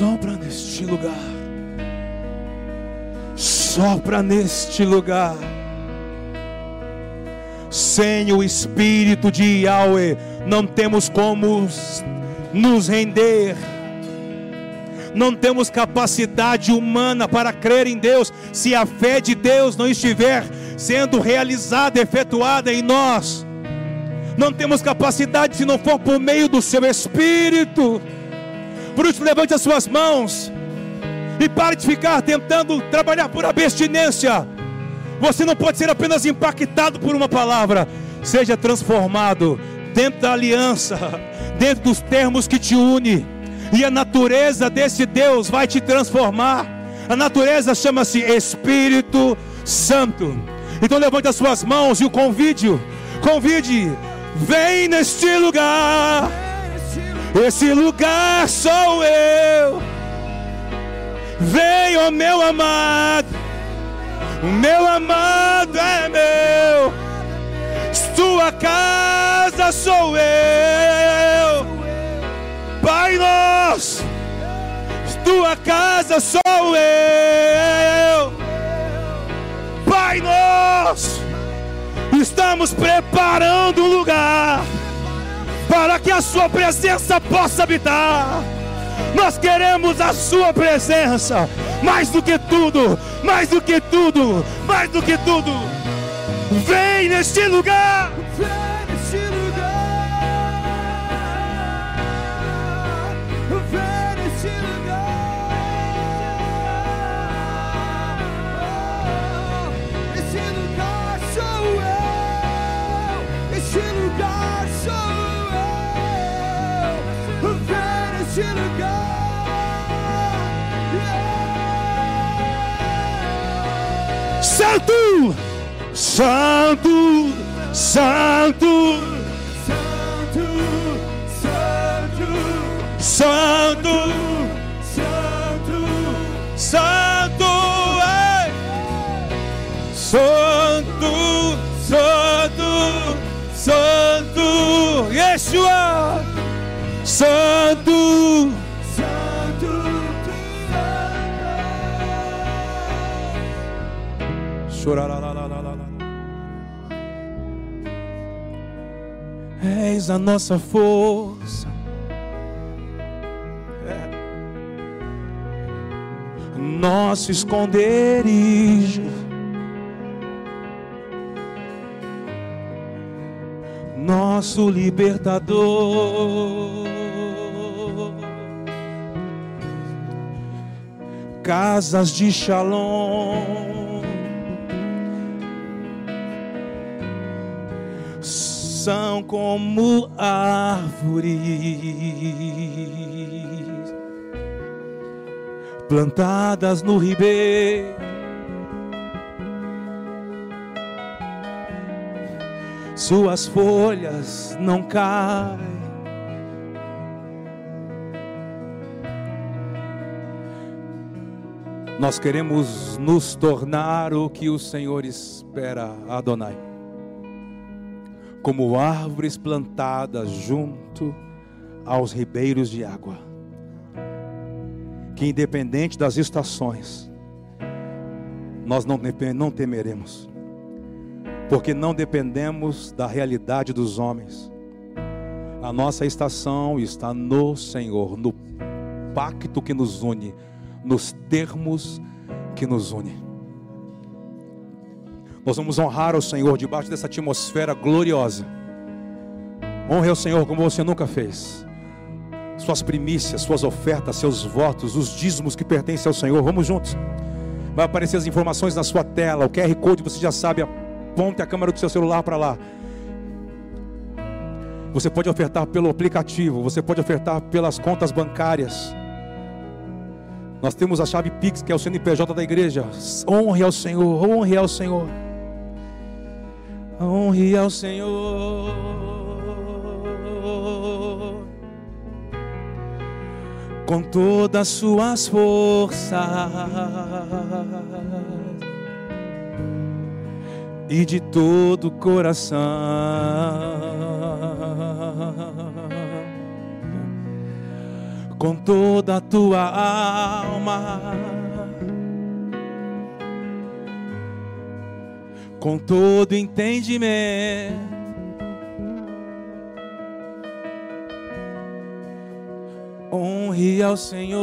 Sopra neste lugar. Sopra neste lugar. Sem o Espírito de Yahweh, não temos como nos render não temos capacidade humana para crer em Deus, se a fé de Deus não estiver sendo realizada, efetuada em nós. Não temos capacidade se não for por meio do seu Espírito. Por isso, levante as suas mãos e pare de ficar tentando trabalhar por abstinência. Você não pode ser apenas impactado por uma palavra, seja transformado dentro da aliança, dentro dos termos que te une e a natureza desse Deus vai te transformar. A natureza chama-se Espírito Santo. Então levante as suas mãos e o convide, convide, vem neste lugar. Esse lugar sou eu. Vem, ó meu amado. O meu amado é meu. Tua casa sou eu. Pai nosso, tua casa sou eu. Pai nosso, estamos preparando um lugar para que a Sua presença possa habitar. Nós queremos a Sua presença, mais do que tudo, mais do que tudo, mais do que tudo. Vem neste lugar. Santo, Santo, Santo, Santo, Santo, Santo, Santo, Santo, ei. Santo, Santo, Santo, Yeshua, Santo. És a nossa força. É. Nosso esconderijo. Nosso libertador. Casas de Shalom são como árvores plantadas no ribeiro. Suas folhas não caem. Nós queremos nos tornar o que o Senhor espera, Adonai como árvores plantadas junto aos ribeiros de água, que independente das estações, nós não, não temeremos, porque não dependemos da realidade dos homens. A nossa estação está no Senhor, no pacto que nos une, nos termos que nos une. Nós vamos honrar o Senhor debaixo dessa atmosfera gloriosa. Honre ao Senhor como você nunca fez. Suas primícias, suas ofertas, seus votos, os dízimos que pertencem ao Senhor. Vamos juntos. Vai aparecer as informações na sua tela. O QR Code você já sabe. Aponte a câmera do seu celular para lá. Você pode ofertar pelo aplicativo. Você pode ofertar pelas contas bancárias. Nós temos a chave Pix, que é o CNPJ da igreja. Honre ao Senhor, honre ao Senhor honre ao Senhor. Com todas as suas forças, e de todo o coração. Com toda a tua alma, com todo entendimento, honre ao Senhor.